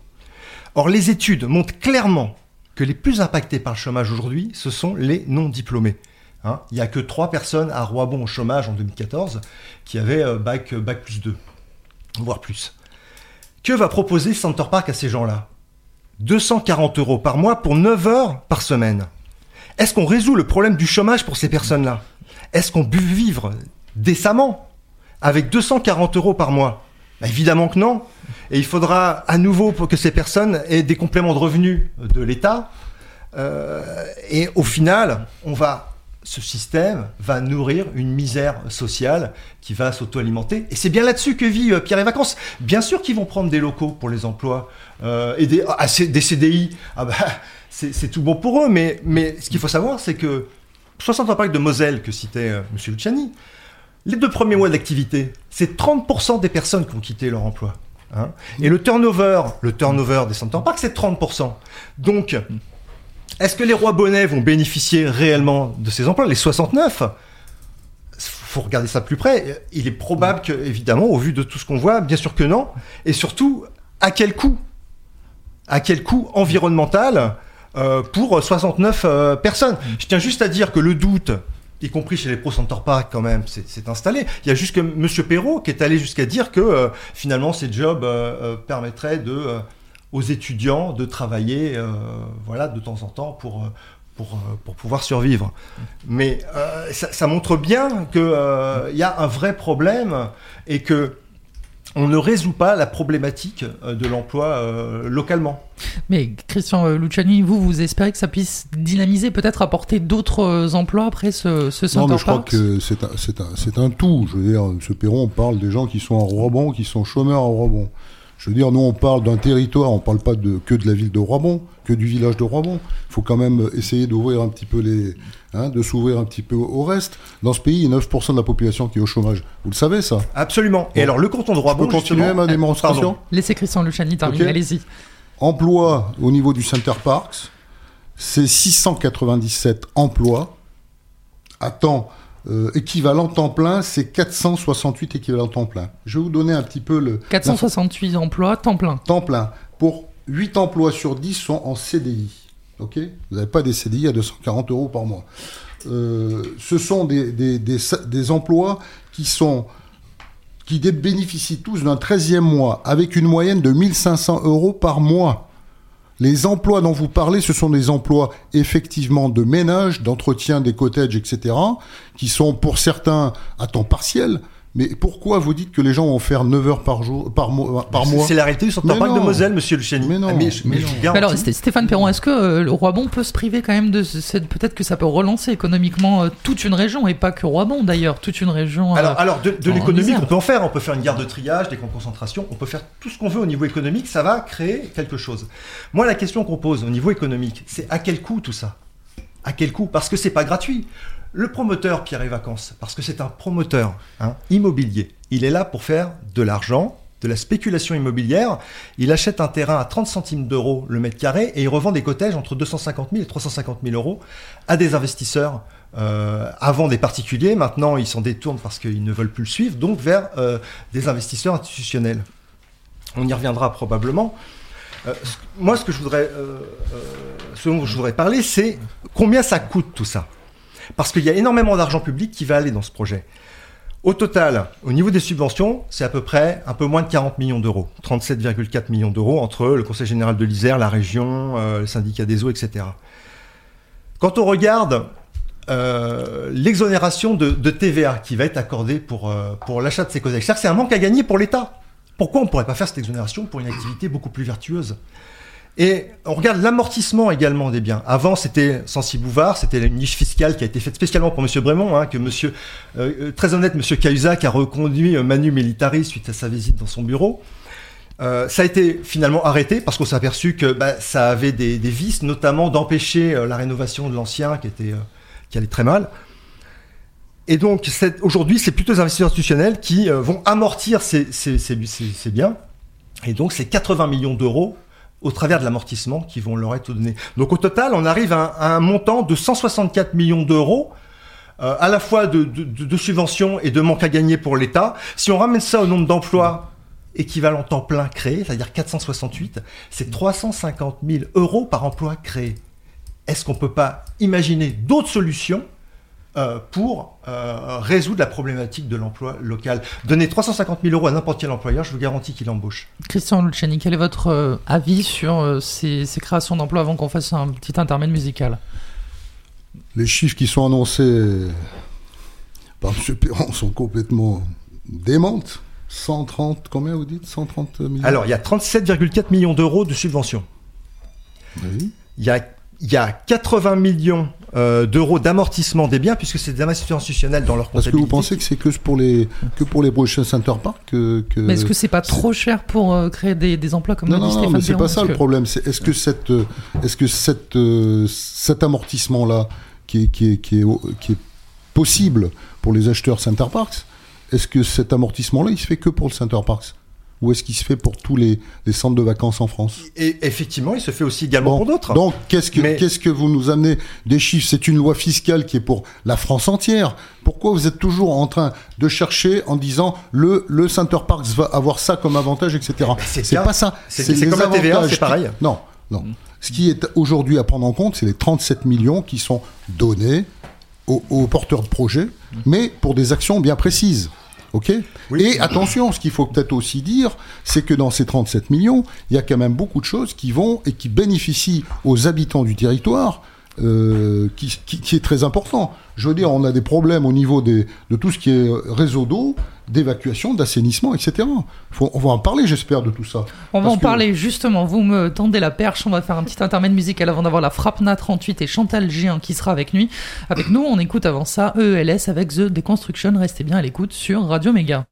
Or, les études montrent clairement que les plus impactés par le chômage aujourd'hui, ce sont les non-diplômés. Hein, il n'y a que 3 personnes à Roibon au chômage en 2014 qui avaient euh, bac, euh, bac plus 2, voire plus. Que va proposer Center Park à ces gens-là? 240 euros par mois pour 9 heures par semaine. Est-ce qu'on résout le problème du chômage pour ces personnes-là? Est-ce qu'on peut vivre décemment avec 240 euros par mois? Bah, Évidemment que non. Et il faudra à nouveau pour que ces personnes aient des compléments de revenus de l'État. Euh, et au final, on va, ce système va nourrir une misère sociale qui va s'auto-alimenter. Et c'est bien là-dessus que vit euh, Pierre et Vacances. Bien sûr qu'ils vont prendre des locaux pour les emplois euh, et des, ah, des CDI. Ah bah, c'est tout bon pour eux. Mais, ce qu'il faut savoir, c'est que 60 parcs de Moselle que citait euh, M. Luciani, les deux premiers mois d'activité, c'est 30% des personnes qui ont quitté leur emploi. hein. Et le turnover, le turnover des Center Parks, c'est 30%. Donc, est-ce que les rois bonnets vont bénéficier réellement de ces emplois Les 69 faut regarder ça de plus près. Il est probable que, évidemment, au vu de tout ce qu'on voit, bien sûr que non. Et surtout, à quel coût? À quel coût environnemental euh, pour 69 euh, personnes? Je tiens juste à dire que le doute, y compris chez les pro Park quand même, c'est installé. Il y a juste que Monsieur Perrault qui est allé jusqu'à dire que euh, finalement ces jobs permettraient de, aux étudiants de travailler euh, voilà, de temps en temps pour, euh, pour, euh, pour pouvoir survivre. Mais euh, ça, ça montre bien qu'il il y a un vrai problème et que on ne résout pas la problématique euh, de l'emploi euh, localement. Mais Christian euh, Luciani, vous, vous espérez que ça puisse dynamiser, peut-être apporter d'autres euh, emplois après ce, ce Non, mais je crois que c'est un, un, tout. Je veux dire, ce Perron, on parle des gens qui sont à Roibon, qui sont chômeurs à Roibon. Je veux dire, nous, on parle d'un territoire, on parle pas de, que de la ville de Roibon, que du village de Roibon. Il faut quand même essayer d'ouvrir un petit peu les, hein, de s'ouvrir un petit peu au, reste. Dans ce pays, il y a 9% de la population qui est au chômage. Vous le savez, ça Absolument. Et alors, le canton de Roibon, Je peux continuer justement- ma démonstration Pardon. Laissez Christian Luciani terminer, allez-y. Emploi au niveau du Center Parks, c'est 697 emplois. À temps euh, équivalent temps plein, c'est 468 équivalents temps plein. Je vais vous donner un petit peu le... 468 emplois, temps plein. Temps plein. Pour 8 emplois sur 10 sont en CDI. Ok? Vous n'avez pas des CDI à 240 euros par mois. Euh, ce sont des, des, des, des emplois qui sont qui bénéficient tous d'un 13e mois avec une moyenne de 1500 euros par mois. Les emplois dont vous parlez, ce sont des emplois effectivement de ménage, d'entretien des cottages, etc., qui sont pour certains à temps partiel. Mais pourquoi vous dites que les gens vont faire 9 heures par jour, par mois, par C'est- mois C'est la réalité du Center Mais Park de. Moselle, monsieur Luciani. Mais non, Ah, mais je, mais mais non. alors, Sté- Stéphane Perron, est-ce que euh, le Roibon peut se priver quand même de cette- peut-être que ça peut relancer économiquement euh, toute une région et pas que Roibon d'ailleurs, toute une région. euh, Alors, alors de, misère. on peut en faire. On peut faire une gare de triage, des camps de concentration. On peut faire tout ce qu'on veut au niveau économique. Ça va créer quelque chose. Moi, la question qu'on pose au niveau économique, c'est à quel coût tout ça? À quel coût? Parce que c'est pas gratuit. Le promoteur Pierre et Vacances, parce que c'est un promoteur immobilier, il est là pour faire de l'argent, de la spéculation immobilière. Il achète un terrain à 30 centimes d'euros le mètre carré et il revend des cottages entre 250 000 et 350 000 euros à des investisseurs. euh, avant des particuliers, maintenant ils s'en détournent parce qu'ils ne veulent plus le suivre, donc vers euh, des investisseurs institutionnels. On y reviendra probablement. Euh, moi, ce que je voudrais, ce dont je voudrais parler, c'est combien ça coûte tout ça? Parce qu'il y a énormément d'argent public qui va aller dans ce projet. Au total, au niveau des subventions, c'est à peu près un peu moins de 40 millions d'euros, 37,4 millions d'euros entre le Conseil général de l'Isère, la région, euh, le syndicat des eaux, etc. Quand on regarde euh, l'exonération de, TVA qui va être accordée pour, euh, l'achat de ces que c'est un manque à gagner pour l'État. Pourquoi on ne pourrait pas faire cette exonération pour une activité beaucoup plus vertueuse? Et on regarde l'amortissement également des biens. Avant, c'était Sensi Bouvard, c'était une niche fiscale qui a été faite spécialement pour Monsieur Brémond, hein, que Monsieur, euh, euh, très honnête, Monsieur Cahuzac a reconduit euh, Manu Militari suite à sa visite dans son bureau. Euh, ça a été finalement arrêté parce qu'on s'est aperçu que bah, ça avait des, vices, notamment d'empêcher la rénovation de l'ancien qui qui allait très mal. Et donc aujourd'hui, c'est plutôt les investisseurs institutionnels qui vont amortir ces- ces biens. Et donc c'est 80 millions d'euros au travers de l'amortissement qui vont leur être donnés. Donc au total, on arrive à un, montant de 164 millions d'euros, euh, à la fois de, subventions et de manque à gagner pour l'État. Si on ramène ça au nombre d'emplois équivalent temps plein créés, c'est-à-dire 468, c'est 350 000 euros par emploi créé. Est-ce qu'on peut pas imaginer d'autres solutions euh, pour euh, résoudre la problématique de l'emploi local Donner 350 000 euros à n'importe quel employeur, je vous garantis qu'il embauche. Christian Luciani, quel est votre euh, avis sur euh, ces, ces créations d'emplois avant qu'on fasse un petit intermède musical? Les chiffres qui sont annoncés par M. Perron sont complètement démentes. 130, combien vous dites? 130 millions? Alors, il y a 37,4 millions d'euros de subventions. Oui. Il y a, il y a 80 millions euh, d'euros d'amortissement des biens, puisque c'est des investissements institutionnels dans leur Parce que vous comptabilité. pensez que c'est que pour les, que pour les prochains Center Park que, que- Mais est-ce que c'est pas trop cher pour euh, créer des, des emplois comme non, non, non, Stéphane mais c'est pas ça le problème. C'est est-ce que cette, euh, est-ce que cette, euh, cet amortissement-là, qui est, qui est, qui est, qui est possible pour les acheteurs Center Parks, est-ce que cet amortissement-là, il se fait que pour le Center Parks ou est-ce qu'il se fait pour tous les, les centres de vacances en France Et effectivement, il se fait aussi également pour d'autres. Donc, qu'est-ce que, qu'est-ce que vous nous amenez des chiffres? C'est une loi fiscale qui est pour la France entière. Pourquoi vous êtes toujours en train de chercher en disant le, le Center Parks va avoir ça comme avantage, etc. c'est pas ça. C'est- c'est les comme la TVA, c'est qui- pareil. Non, non. Ce qui est aujourd'hui à prendre en compte, c'est les 37 millions qui sont donnés aux, aux porteurs de projets, mais pour des actions bien précises. OK? Et attention, ce qu'il faut peut-être aussi dire, c'est que dans ces 37 millions, il y a quand même beaucoup de choses qui vont et qui bénéficient aux habitants du territoire, euh, qui, qui- qui est très important. Je veux dire, on a des problèmes au niveau des, de tout ce qui est réseau d'eau, d'évacuation, d'assainissement, etc. Faut- on va en parler, j'espère, de tout ça. On va Parce en que- parler justement. Vous me tendez la perche. On va faire un petit intermède musical avant d'avoir la Frappna 38 et Chantal Gien qui sera avec nous. Avec nous, on écoute avant ça EELS avec The Deconstruction. Restez bien à l'écoute sur Radio Méga.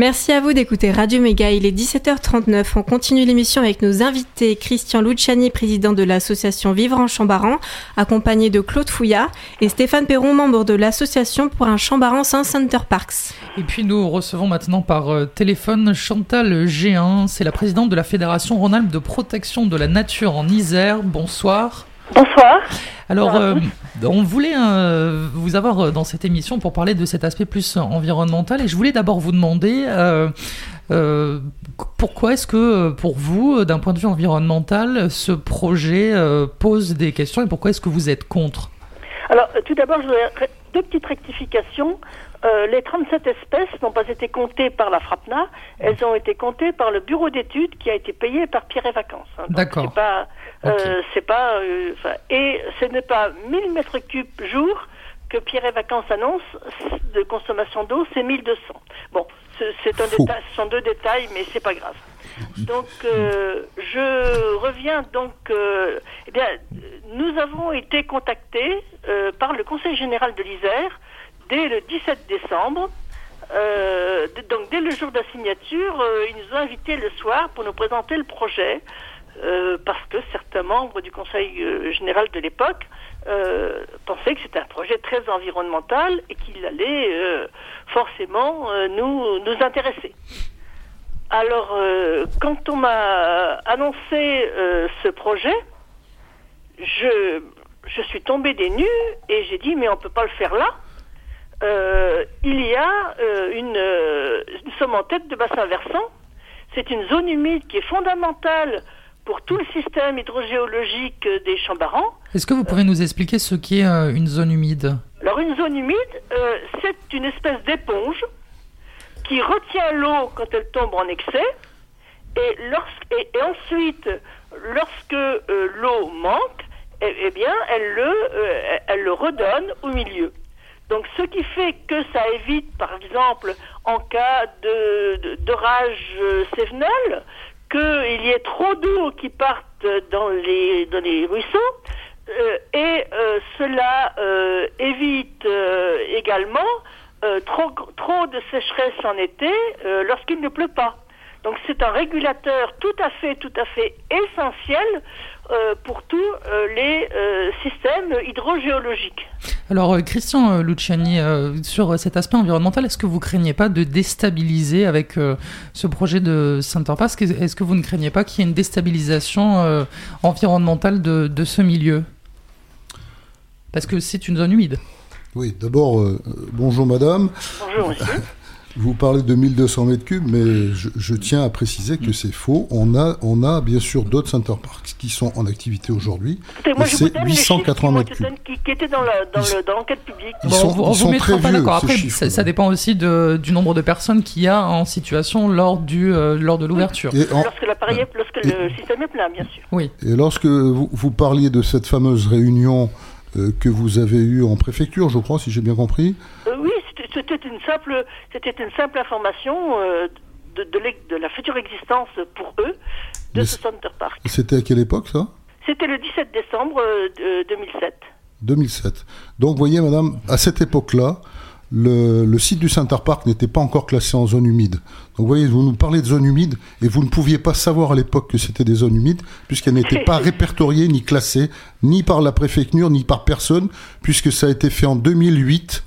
Merci à vous d'écouter Radio Méga. Il est 17h39. On continue l'émission avec nos invités Christian Luciani, président de l'association Vivre en Chambaran, accompagné de Claude Fouillat, et Stéphane Perron, membre de l'association pour un Chambaran sans Center Parks. Et puis nous recevons maintenant par euh, téléphone Chantal Géin, c'est la présidente de la Fédération Rhône-Alpes de protection de la nature en Isère. Bonsoir. Bonsoir. Alors, euh, on voulait euh, vous avoir euh, dans cette émission pour parler de cet aspect plus environnemental et je voulais d'abord vous demander euh, pourquoi est-ce que pour vous, d'un point de vue environnemental, ce projet pose des questions et pourquoi est-ce que vous êtes contre? Alors, tout d'abord, je voudrais deux petites rectifications. Euh, les 37 espèces n'ont pas été comptées par la FRAPNA, elles ont été comptées par le bureau d'études qui a été payé par Pierre et Vacances. hein. D'accord. C'est pas, euh, c'est pas, euh, et ce n'est pas 1000 mètres cubes jour que Pierre et Vacances annonce de consommation d'eau, c'est 1200. Bon, ce- c'est un détail, ce sont deux détails, mais c'est pas grave. Donc, euh, je reviens donc. euh, eh bien, nous avons été contactés euh, par le Conseil général de l'Isère dès le 17 décembre. Donc, dès le jour de la signature, ils nous ont invités le soir pour nous présenter le projet. parce que certains membres du Conseil général de l'époque pensaient que c'était un projet très environnemental et qu'il allait forcément nous, nous intéresser. Alors, euh, quand on m'a annoncé euh, ce projet, je, je suis tombée des nues et j'ai dit, mais on ne peut pas le faire là. Euh, il y a euh, une, euh, nous sommes en tête de bassin versant. C'est une zone humide qui est fondamentale pour tout le système hydrogéologique des Chambarans. Est-ce que vous pouvez nous expliquer ce qu'est euh, une zone humide? Alors une zone humide, euh, c'est une espèce d'éponge qui retient l'eau quand elle tombe en excès, et, ensuite, lorsque euh, l'eau manque, eh, eh bien, elle le, euh, elle le redonne au milieu. Donc, ce qui fait que ça évite, par exemple, en cas de, de- d'orage euh, sévenols, qu'il y ait trop d'eau qui parte dans les, dans les ruisseaux, et cela évite également euh, trop, de sécheresse en été euh, lorsqu'il ne pleut pas. Donc c'est un régulateur tout à fait, tout à fait essentiel euh, pour tous les systèmes hydrogéologiques. Alors, Christian Luciani, sur cet aspect environnemental, est-ce que vous craignez pas de déstabiliser avec ce projet de Center Park Est-ce que vous ne craignez pas qu'il y ait une déstabilisation environnementale de ce milieu? Parce que c'est une zone humide. Oui, d'abord, euh, bonjour madame. Bonjour monsieur. Vous parlez de 1200 mètres cubes, mais je, je tiens à préciser que c'est faux. On a, on a bien sûr d'autres center parks qui sont en activité aujourd'hui. Et c'est donne les chiffres 880 qui, mètres cubes. qui, qui étaient dans la- dans le- dans l'enquête publique. Ils Bon, sont- on ils vous mettra très pas d'accord. Après, ça, ça dépend aussi de- du nombre de personnes qu'il y a en situation lors, du, euh, lors de l'ouverture. Et en- Lorsque l'appareil, est- lorsque le système est plein, bien sûr. Oui. Et lorsque vous, vous parliez de cette fameuse réunion que vous avez eue en préfecture, je crois, si j'ai bien compris, Euh, oui, c'était- une simple, c'était une simple information euh, de, de l'ex- de la future existence pour eux de Mais ce Center Park. c'était à quelle époque ça? C'était le 17 décembre euh, de- 2007. 2007. Donc, vous voyez, madame, à cette époque-là, le, le site du Center Park n'était pas encore classé en zone humide. Vous voyez, vous nous parlez de zone humide et vous ne pouviez pas savoir à l'époque que c'était des zones humides puisqu'elles n'étaient pas répertoriées ni classées ni par la préfecture ni par personne puisque ça a été fait en 2008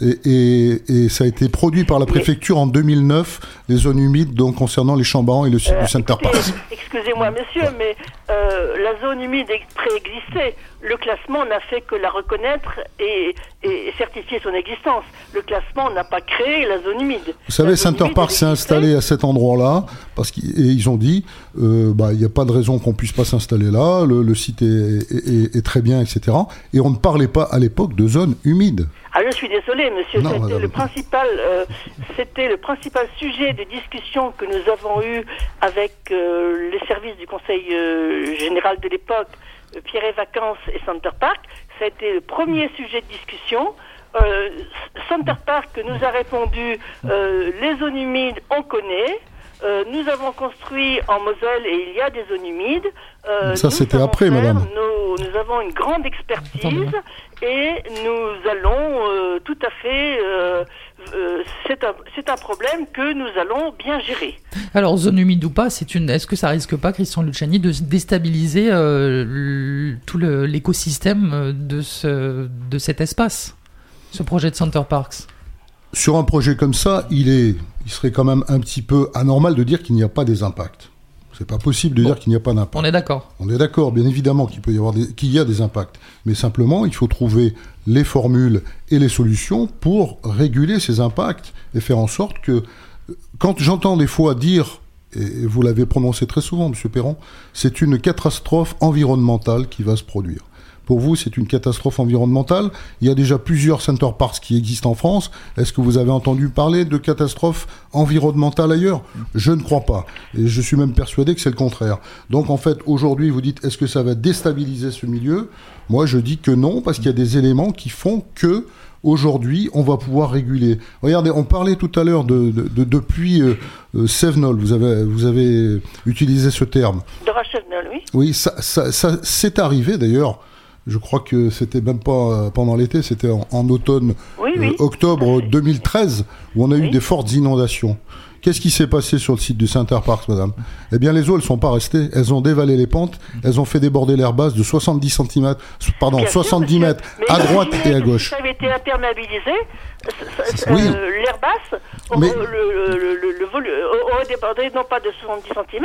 et, et- et ça a été produit par la préfecture en 2009, les zones humides donc concernant les Chambarans et le site du Center Park. Excusez-moi, monsieur, mais euh, la zone humide ex- préexistait. Le classement n'a fait que la reconnaître et, et certifier son existence. Le classement n'a pas créé la zone humide. Vous savez, Center Park s'est installé à cet endroit-là parce qu'ils et ils ont dit, euh, bah, il n'y a pas de raison qu'on puisse pas s'installer là. Le, le site est, est- est- est très bien, etc. Et on ne parlait pas à l'époque de zone humide. Ah, je suis désolé, monsieur. C'était le principal, euh, c'était le principal sujet de discussion que nous avons eu avec euh, les services du Conseil général de l'époque, Pierre et Vacances et Center Park. Ça a été le premier sujet de discussion. Euh, Center Park nous a répondu euh, les zones humides, on connaît. Euh, nous avons construit en Moselle et il y a des zones humides. Euh, Ça, c'était après, faire madame. Nous avons une grande expertise et nous allons euh, tout à fait. Euh, c'est un, c'est un problème que nous allons bien gérer. Alors, zone humide ou pas, c'est une. Est-ce que ça risque pas, Christian Luciani, de déstabiliser euh, tout l'écosystème euh, de ce de cet espace, ce projet de Center Parks? Sur un projet comme ça, il, est, il serait quand même un petit peu anormal de dire qu'il n'y a pas des impacts. C'est pas possible de dire qu'il n'y a pas d'impact. On est d'accord. On est d'accord, bien évidemment qu'il peut y avoir des- qu'il y a des impacts, mais simplement il faut trouver les formules et les solutions pour réguler ces impacts et faire en sorte que quand j'entends des fois dire et vous l'avez prononcé très souvent, Monsieur Perron, c'est une catastrophe environnementale qui va se produire. Pour vous, c'est une catastrophe environnementale. Il y a déjà plusieurs center parks qui existent en France. Est-ce que vous avez entendu parler de catastrophe environnementale ailleurs? Je ne crois pas. Et je suis même persuadé que c'est le contraire. Donc en fait, aujourd'hui, vous dites, est-ce que ça va déstabiliser ce milieu? Moi, je dis que non, parce qu'il y a des éléments qui font que aujourd'hui, on va pouvoir réguler. Regardez, on parlait tout à l'heure de, de- de- depuis euh, euh, Sevenol, vous avez, vous avez utilisé ce terme. De Rachel Nol, oui. Oui, ça, ça, ça- c'est arrivé d'ailleurs. Je crois que c'était même pas euh, pendant l'été, c'était en, en automne, Oui, oui. euh, octobre 2013, où on a eu des fortes inondations. Qu'est-ce qui s'est passé sur le site du Center Parks, madame? Eh bien, les eaux, elles sont pas restées. Elles ont dévalé les pentes. Elles ont fait déborder l'air basse de 70 cm, pardon, Bien sûr, 70 monsieur. mètres à droite et à gauche. Si ça avait été imperméabilisé, Oui. euh, l'air basse aurait- Mais- le, le, le, le volu- euh, aurait débordé non pas de 70 cm,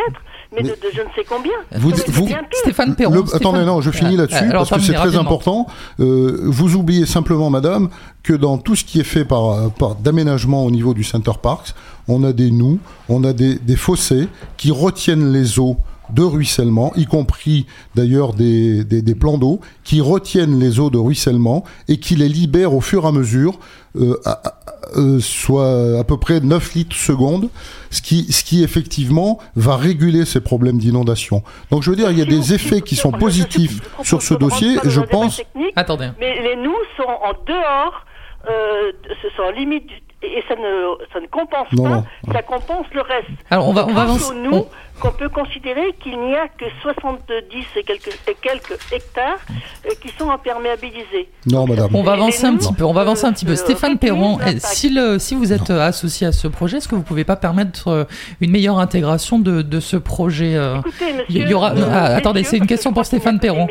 mais, de, de je ne sais combien. Vous, vous-. Stéphane Perron. Le- Stéphane- attendez, non, je finis là-dessus parce que c'est très rapidement. important. Euh, vous oubliez simplement, madame, que dans tout ce qui est fait par, par d'aménagement au niveau du Center Parks, on a des nous, on a des, des fossés qui retiennent les eaux de ruissellement, y compris d'ailleurs des, des, des plans d'eau, qui retiennent les eaux de ruissellement et qui les libèrent au fur et à mesure, euh, à- à- euh, soit à peu près 9 litres seconde, ce qui, ce qui effectivement va réguler ces problèmes d'inondation. Donc je veux dire, il y a des effets qui sont positifs sur ce dossier, et je pense... Attendez. Mais les nous sont en dehors, euh, ce sont limite, et ça ne, ça ne compense Non, pas, non. ça compense le reste. Alors, on va- on va avancer- nous on- qu'on peut considérer qu'il n'y a que 70 et quelques, et quelques hectares euh, qui sont imperméabilisés. Non, madame. On va avancer un petit peu. On va avancer un petit peu. euh, Stéphane Perron, si, le, si vous êtes euh, associé à ce projet, est-ce que vous pouvez pas permettre une meilleure intégration de, de ce projet euh, Écoutez, il y monsieur, aura- euh, ah, attendez, c'est une question pour Stéphane Perron.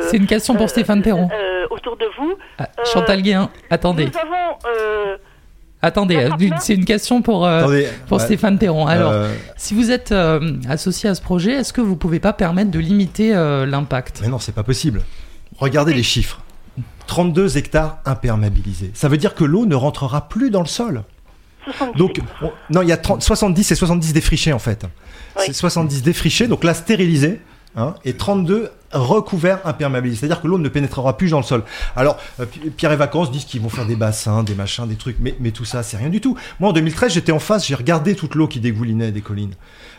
C'est une question pour Stéphane Perron. autour de vous. Ah, Chantal Guéhin, attendez. Nous avons euh, Attendez, c'est une question pour, euh, Attendez, pour ouais. Stéphane Perron. Alors, Euh, si vous êtes euh, associé à ce projet, est-ce que vous pouvez pas permettre de limiter euh, l'impact? Mais non, c'est pas possible. Regardez les chiffres. 32 hectares imperméabilisés. Ça veut dire que l'eau ne rentrera plus dans le sol. Donc, on- non, il y a 30 70 et 70 défrichés en fait. C'est 70 défrichés, donc là stérilisés, hein, et 32 recouverts imperméabilisés. C'est-à-dire que l'eau ne pénétrera plus dans le sol. Alors, euh, Pi- Pierre et Vacances disent qu'ils vont faire des bassins, des machins, des trucs, mais, mais tout ça, c'est rien du tout. Moi, en 2013, j'étais en face, j'ai regardé toute l'eau qui dégoulinait des collines.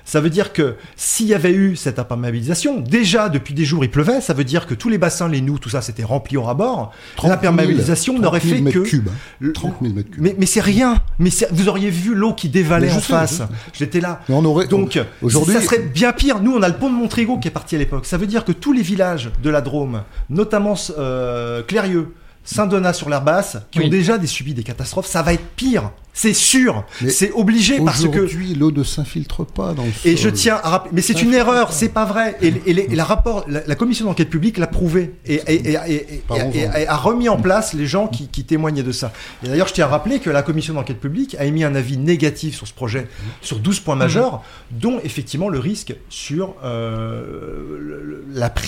Ça veut dire que s'il y avait eu cette imperméabilisation, déjà depuis des jours il pleuvait, ça veut dire que tous les bassins, les nous, tout ça, c'était rempli au rabord. 30 000, L'imperméabilisation n'aurait 30 000 fait que cubes. 30 000 mètres cubes. mais, mais c'est rien. Mais vous auriez vu l'eau qui dévalait en sais, face. J'étais là. Mais on aurait- Donc aujourd'hui- ça serait bien pire. Nous, on a le pont de Montrigo qui est parti à l'époque. Ça veut dire que tous les villages de la Drôme, notamment euh, Clérieux, Saint-Donat sur l'air basse, qui ont déjà des, subi des catastrophes, ça va être pire. C'est sûr. C'est obligé parce que Aujourd'hui, l'eau ne s'infiltre pas dans le sol. et je tiens à rappeler, mais c'est une erreur, c'est pas vrai. Et, et les- et la rapport, la, la commission d'enquête publique l'a prouvé et, et- et- et- et- Parlons-en. et- et a remis en place les gens qui, qui témoignaient de ça. Et d'ailleurs, je tiens à rappeler que la commission d'enquête publique a émis un avis négatif sur ce projet, sur 12 points majeurs, dont effectivement le risque sur euh,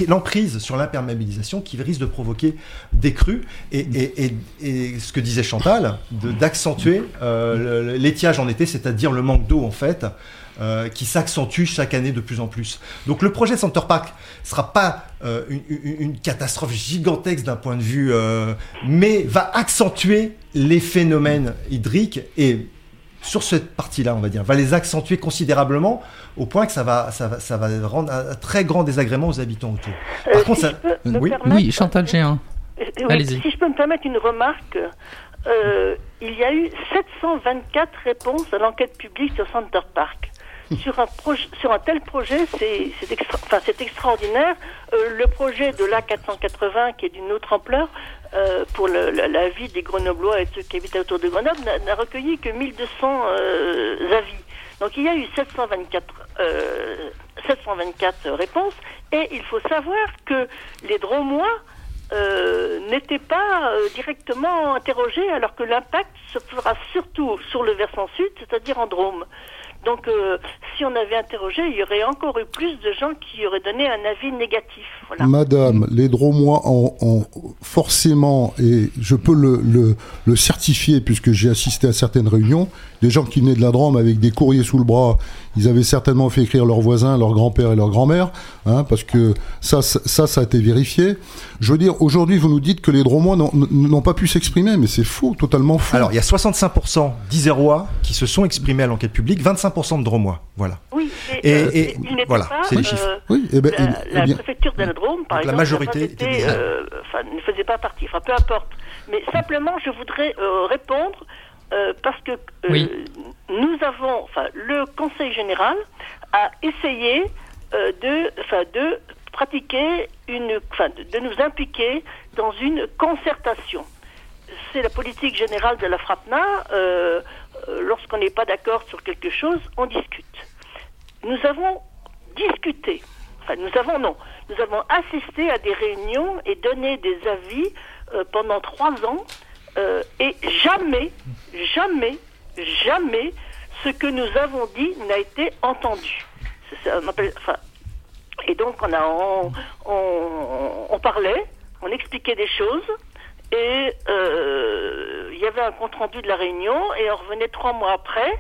l'emprise sur l'imperméabilisation qui risque de provoquer des crues et, et- et- et ce que disait Chantal, de- d'accentuer euh, l'étiage en été, c'est-à-dire le manque d'eau en fait, euh, qui s'accentue chaque année de plus en plus. Donc le projet Center Park sera pas euh, une, catastrophe gigantesque d'un point de vue, euh, mais va accentuer les phénomènes hydriques et sur cette partie-là, on va dire, va les accentuer considérablement au point que ça va, ça va, ça va rendre un, un très grand désagrément aux habitants autour. Par Euh, contre, si ça... oui. Oui, Chantal Géant. Euh, oui, si je peux me permettre une remarque, euh, il y a eu 724 réponses à l'enquête publique sur Center Park. sur un, projet, sur un tel projet, c'est extra- enfin, extraordinaire. Euh, le projet de l'A480, qui est d'une autre ampleur, euh, pour le- la, la vie des Grenoblois et de ceux qui habitent autour de Grenoble, n'a- recueilli que 1200 euh, avis. Donc il y a eu 724, euh, 724 réponses, et il faut savoir que les Dromois euh, n'étaient pas euh, directement interrogés, alors que l'impact se fera surtout sur le versant sud, c'est-à-dire en Drôme. Donc, euh, si on avait interrogé, il y aurait encore eu plus de gens qui auraient donné un avis négatif. Madame, les Dromois ont, ont forcément, et je peux le, le, le certifier puisque j'ai assisté à certaines réunions, des gens qui venaient de la Drôme avec des courriers sous le bras, ils avaient certainement fait écrire leurs voisins, leur grand-père et leur grand-mère, hein, parce que ça, ça, ça, a été vérifié. Je veux dire, aujourd'hui, vous nous dites que les Dromois n'ont- pas pu s'exprimer, mais c'est faux, totalement faux. Alors, il y a 65% d'Isérois qui se sont exprimés à l'enquête publique, 25% de Dromois. Voilà. Oui, Et- euh, et- il n'était voilà, pas, c'est les euh, chiffres. Oui, eh ben, la, eh la préfecture de la Drôme, par la exemple, majorité était euh, ne faisait pas partie. Enfin, peu importe. Mais simplement, je voudrais euh, répondre euh, parce que euh, Oui. nous avons, enfin, le Conseil général a essayé euh, de, enfin, de pratiquer une, enfin, de, nous impliquer dans une concertation. C'est la politique générale de la FRAPNA. Lorsqu'on n'est pas d'accord sur quelque chose, on discute. Nous avons discuté. Enfin, nous avons non. Nous avons assisté à des réunions et donné des avis pendant trois ans euh, et jamais, jamais, jamais ce que nous avons dit n'a été entendu. Et donc on a on, on- on parlait, on expliquait des choses et euh, il y avait un compte rendu de la réunion et on revenait trois mois après.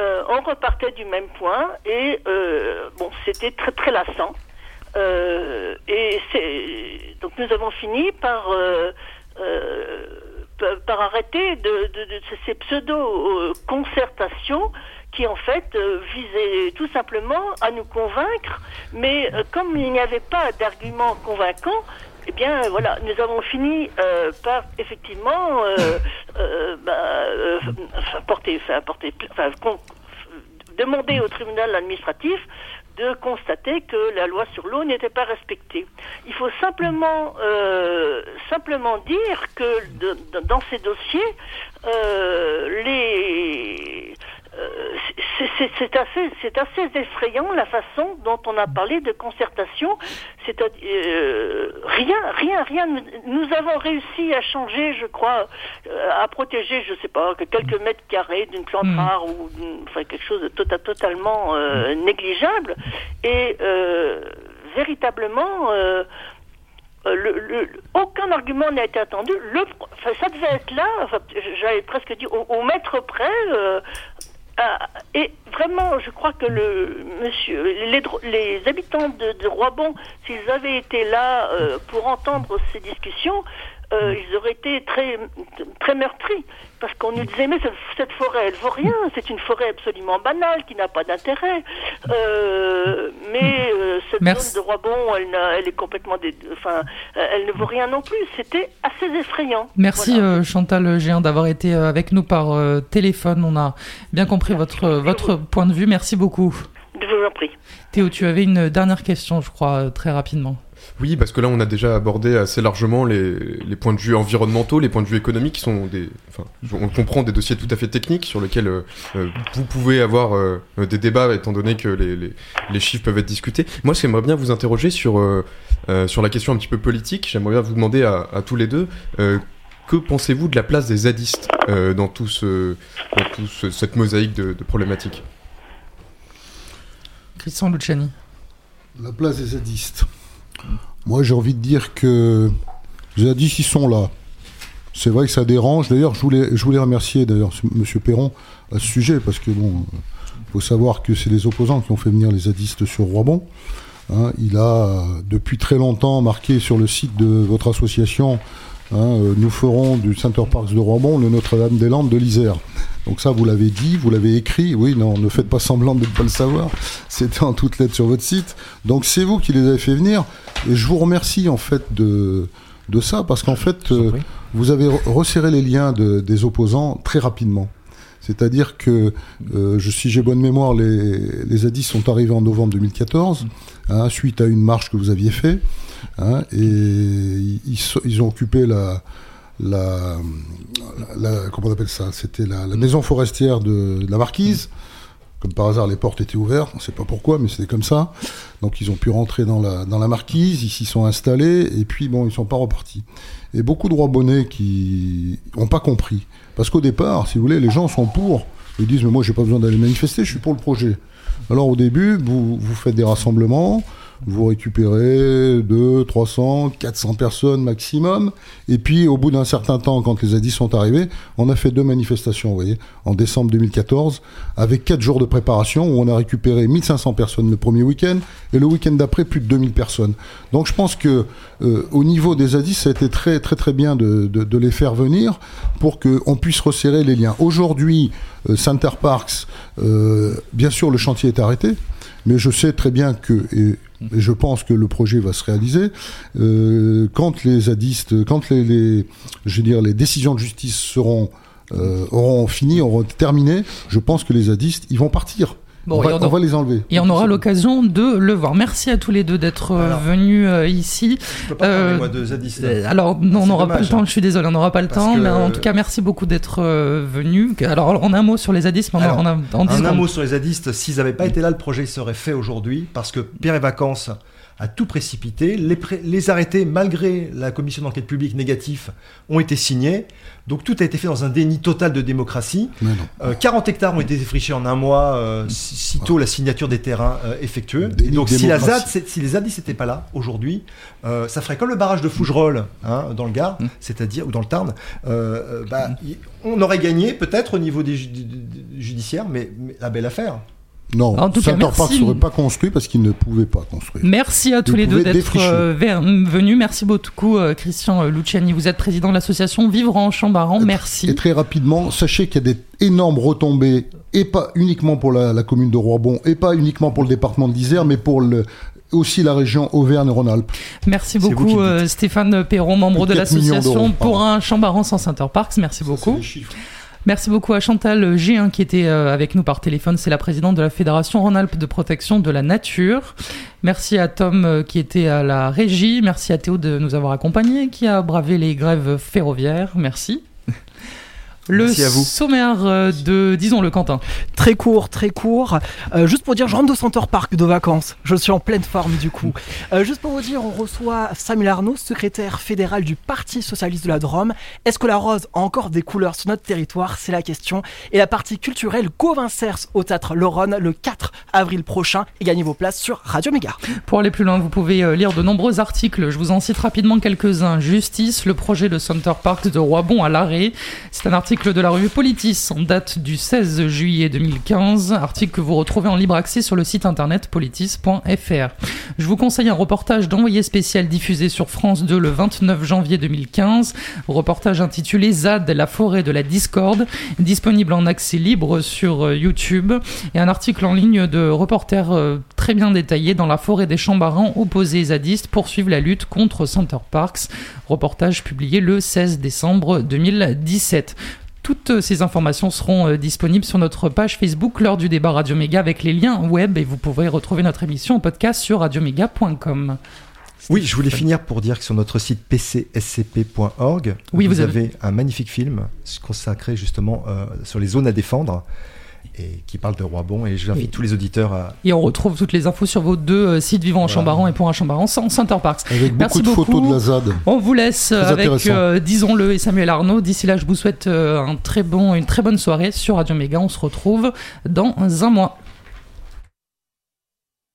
euh, on repartait du même point et bon c'était très très lassant. Et donc nous avons fini par par- arrêter de, ces pseudo euh, concertations qui en fait euh, visaient tout simplement à nous convaincre, mais euh, comme il n'y avait pas d'arguments convaincants, eh bien voilà, nous avons fini euh, par effectivement euh, euh, euh, porter, demander au tribunal administratif de constater que la loi sur l'eau n'était pas respectée. Il faut simplement euh, simplement dire que dans ces dossiers, euh, les c'est- assez, effrayant la façon dont on a parlé de concertation. C'est euh, rien, rien, rien. Nous, avons réussi à changer, je crois, euh, à protéger, je sais pas, que quelques mètres carrés d'une plante Mm. rare ou d'une- enfin quelque chose de tota- totalement euh, négligeable. Et euh, véritablement. euh, le, le- aucun argument n'a été attendu. Le, ça devait être là, enfin, j'avais presque dit au, au mètre près. euh, et vraiment, je crois que le monsieur, les habitants de, de Roibon, s'ils avaient été là euh, pour entendre ces discussions, euh, ils auraient été très, très meurtris. Parce qu'on nous disait, mais cette, cette forêt, elle vaut rien. C'est une forêt absolument banale, qui n'a pas d'intérêt. Euh, mais euh, cette Merci. zone de Roibon, elle, elle est complètement... dé- Enfin, elle ne vaut rien non plus. C'était assez effrayant. Merci Chantal Géant d'avoir été avec nous par téléphone. On a bien compris votre, votre point de vue. Merci beaucoup. Je vous en prie. Théo, tu avais une dernière question, je crois, très rapidement. Oui, parce que là, on a déjà abordé assez largement les, les points de vue environnementaux, les points de vue économiques, qui sont des, enfin, on comprend des dossiers tout à fait techniques sur lesquels euh, euh, vous pouvez avoir euh, des débats, étant donné que les, les, les chiffres peuvent être discutés. Moi, j'aimerais bien vous interroger sur euh, euh, sur la question un petit peu politique. J'aimerais bien vous demander à, à tous les deux. euh, que pensez-vous de la place des zadistes euh, dans tout ce, dans tout ce- cette mosaïque de, de problématiques? Christian Luciani. La place des zadistes. Moi, j'ai envie de dire que les zadistes, ils sont là. C'est vrai que ça dérange. D'ailleurs, je voulais, je voulais remercier d'ailleurs Monsieur Perron à ce sujet, parce que bon, faut savoir que c'est les opposants qui ont fait venir les zadistes sur Roibon. Hein, il a euh, depuis très longtemps marqué sur le site de votre association. Hein, euh, nous ferons du Center Parks de Roibon le Notre-Dame-des-Landes de l'Isère. Donc ça, vous l'avez dit, vous l'avez écrit. Oui, non, ne faites pas semblant de ne pas le savoir. C'était en toutes lettres sur votre site. Donc c'est vous qui les avez fait venir. Et je vous remercie en fait de, de ça, parce qu'en fait, euh, vous avez re- resserré les liens de- des opposants très rapidement. C'est-à-dire que, euh, je, si j'ai bonne mémoire, les, les zadistes sont arrivés en novembre 2014, hein, suite à une marche que vous aviez fait, hein, et ils, ont occupé la, comment on appelle ça C'était la, maison forestière de, la Marquise. Comme par hasard, les portes étaient ouvertes, on ne sait pas pourquoi, mais c'était comme ça. Donc ils ont pu rentrer dans la, dans la marquise, ils s'y sont installés, et puis bon, ils sont pas repartis. Et beaucoup de rois bonnets qui n'ont pas compris. Parce qu'au départ, si vous voulez, les gens sont pour. Ils disent, mais moi, j'ai pas besoin d'aller manifester, je suis pour le projet. Alors au début, vous faites des rassemblements, vous récupérez 2, 300, 400 personnes maximum. Et puis, au bout d'un certain temps, quand les zadistes sont arrivés, on a fait deux manifestations, vous voyez, en décembre 2014, avec 4 jours de préparation, où on a récupéré 1500 personnes le premier week-end, et le week-end d'après, plus de 2000 personnes. Donc je pense que euh, au niveau des zadistes, ça a été très très très bien de, de, de les faire venir pour qu'on puisse resserrer les liens. Aujourd'hui, euh, Center Parks, euh, bien sûr, le chantier est arrêté, mais je sais très bien que, et, et je pense que le projet va se réaliser, euh, quand les zadistes, quand les, je veux dire, les décisions de justice seront, euh, auront fini, auront terminé, je pense que les zadistes, ils vont partir. Bon, on, et va, on aura- on va les enlever. Et on aura l'occasion de le voir. Merci à tous les deux d'être euh, venus euh, ici. Je peux pas parler, moi, de euh, Alors, non, on n'aura pas le temps, hein. je suis désolé, on n'aura pas le Parce temps. que- Mais en tout cas, merci beaucoup d'être euh, venus. Alors, en un mot sur les zadistes, mais en- Alors, en, un- en dix un, un secondes. mot sur les zadistes. S'ils n'avaient pas été là, le projet serait fait aujourd'hui parce que Pierre et Vacances a tout précipité. Les, pré- les arrêtés, malgré la commission d'enquête publique négatif, ont été signés. Donc tout a été fait dans un déni total de démocratie. Mais non. Euh, 40 hectares ont été défrichés en un mois, euh, si- sitôt la signature des terrains euh, effectueux. Déni Et donc si, la. ZAD, les zadistes n'étaient pas là aujourd'hui, euh, ça ferait comme le barrage de Fougerolles hein, dans le Gard, c'est-à-dire ou dans le Tarn. bah, y- on aurait gagné peut-être au niveau des ju- du- du- judiciaire, mais, mais la belle affaire. Non, En tout cas, Center Park merci. serait pas construit parce qu'ils ne pouvaient pas construire. Merci à tous les deux d'être euh, venus. Merci beaucoup, euh, Christian euh, Luciani. Vous êtes président de l'association Vivre en Chambaran. Merci. Et très rapidement, sachez qu'il y a des énormes retombées, et pas uniquement pour la, la commune de Roibon, et pas uniquement pour le département de l'Isère, mais pour le, aussi la région Auvergne-Rhône-Alpes. Merci beaucoup, euh, Stéphane Perron, membre de 4 millions l'association pour un Chambaran sans Center Parks. Merci beaucoup. Merci beaucoup à Chantal G1 qui était euh, avec nous par téléphone. C'est la présidente de la Fédération Rhône-Alpes de protection de la nature. Merci à Tom euh, qui était à la régie. Merci à Théo de nous avoir accompagnés, qui a bravé les grèves ferroviaires. Merci. Le Merci à vous. sommaire euh, de, disons-le, Quentin. Très court, très court. Euh, juste pour dire, je rentre de Center Park de vacances. Je suis en pleine forme du coup. Euh, juste pour vous dire, on reçoit Samuel Arnaud, secrétaire fédéral du Parti Socialiste de la Drôme. Est-ce que la rose a encore des couleurs sur notre territoire? C'est la question. Et la partie culturelle Cers au Théâtre Loronne le 4 avril prochain. Et gagnez vos places sur Radio Méga. Pour aller plus loin, vous pouvez lire de nombreux articles. Je vous en cite rapidement quelques-uns. Justice, le projet de Center Parks de Roibon à l'arrêt. C'est un article de la revue Politis en date du 16 juillet 2015. Article que vous retrouvez en libre accès sur le site internet politis.fr. Je vous conseille un reportage d'envoyé spécial diffusé sur France 2 le 29 janvier 2015. Reportage intitulé ZAD, la forêt de la discorde, disponible en accès libre sur euh, YouTube. Et un article en ligne de reporters euh, très bien détaillé dans la forêt des Chambarans, opposés zadistes poursuivent la lutte contre Center Parks. Reportage publié le 16 décembre 2017. Toutes ces informations seront euh, disponibles sur notre page Facebook lors du débat Radio Méga avec les liens web et vous pourrez retrouver notre émission en podcast sur radioméga.com. Oui, je voulais finir pour dire que sur notre site pcscp.org, Oui, vous, vous avez- avez un magnifique film consacré justement euh, sur les zones à défendre et qui parle de Roibon. Et j'invite Oui. tous les auditeurs à, Et on retrouve toutes les infos sur vos deux euh, sites Vivant en Voilà. Chambaran et pour un Chambaran sans Center Parks. Avec Merci beaucoup de beaucoup. photos de la ZAD. On vous laisse Très avec, euh, disons-le, et Samuel Arnaud. D'ici là, je vous souhaite euh, un très bon, une très bonne soirée sur Radio Méga. On se retrouve dans un mois.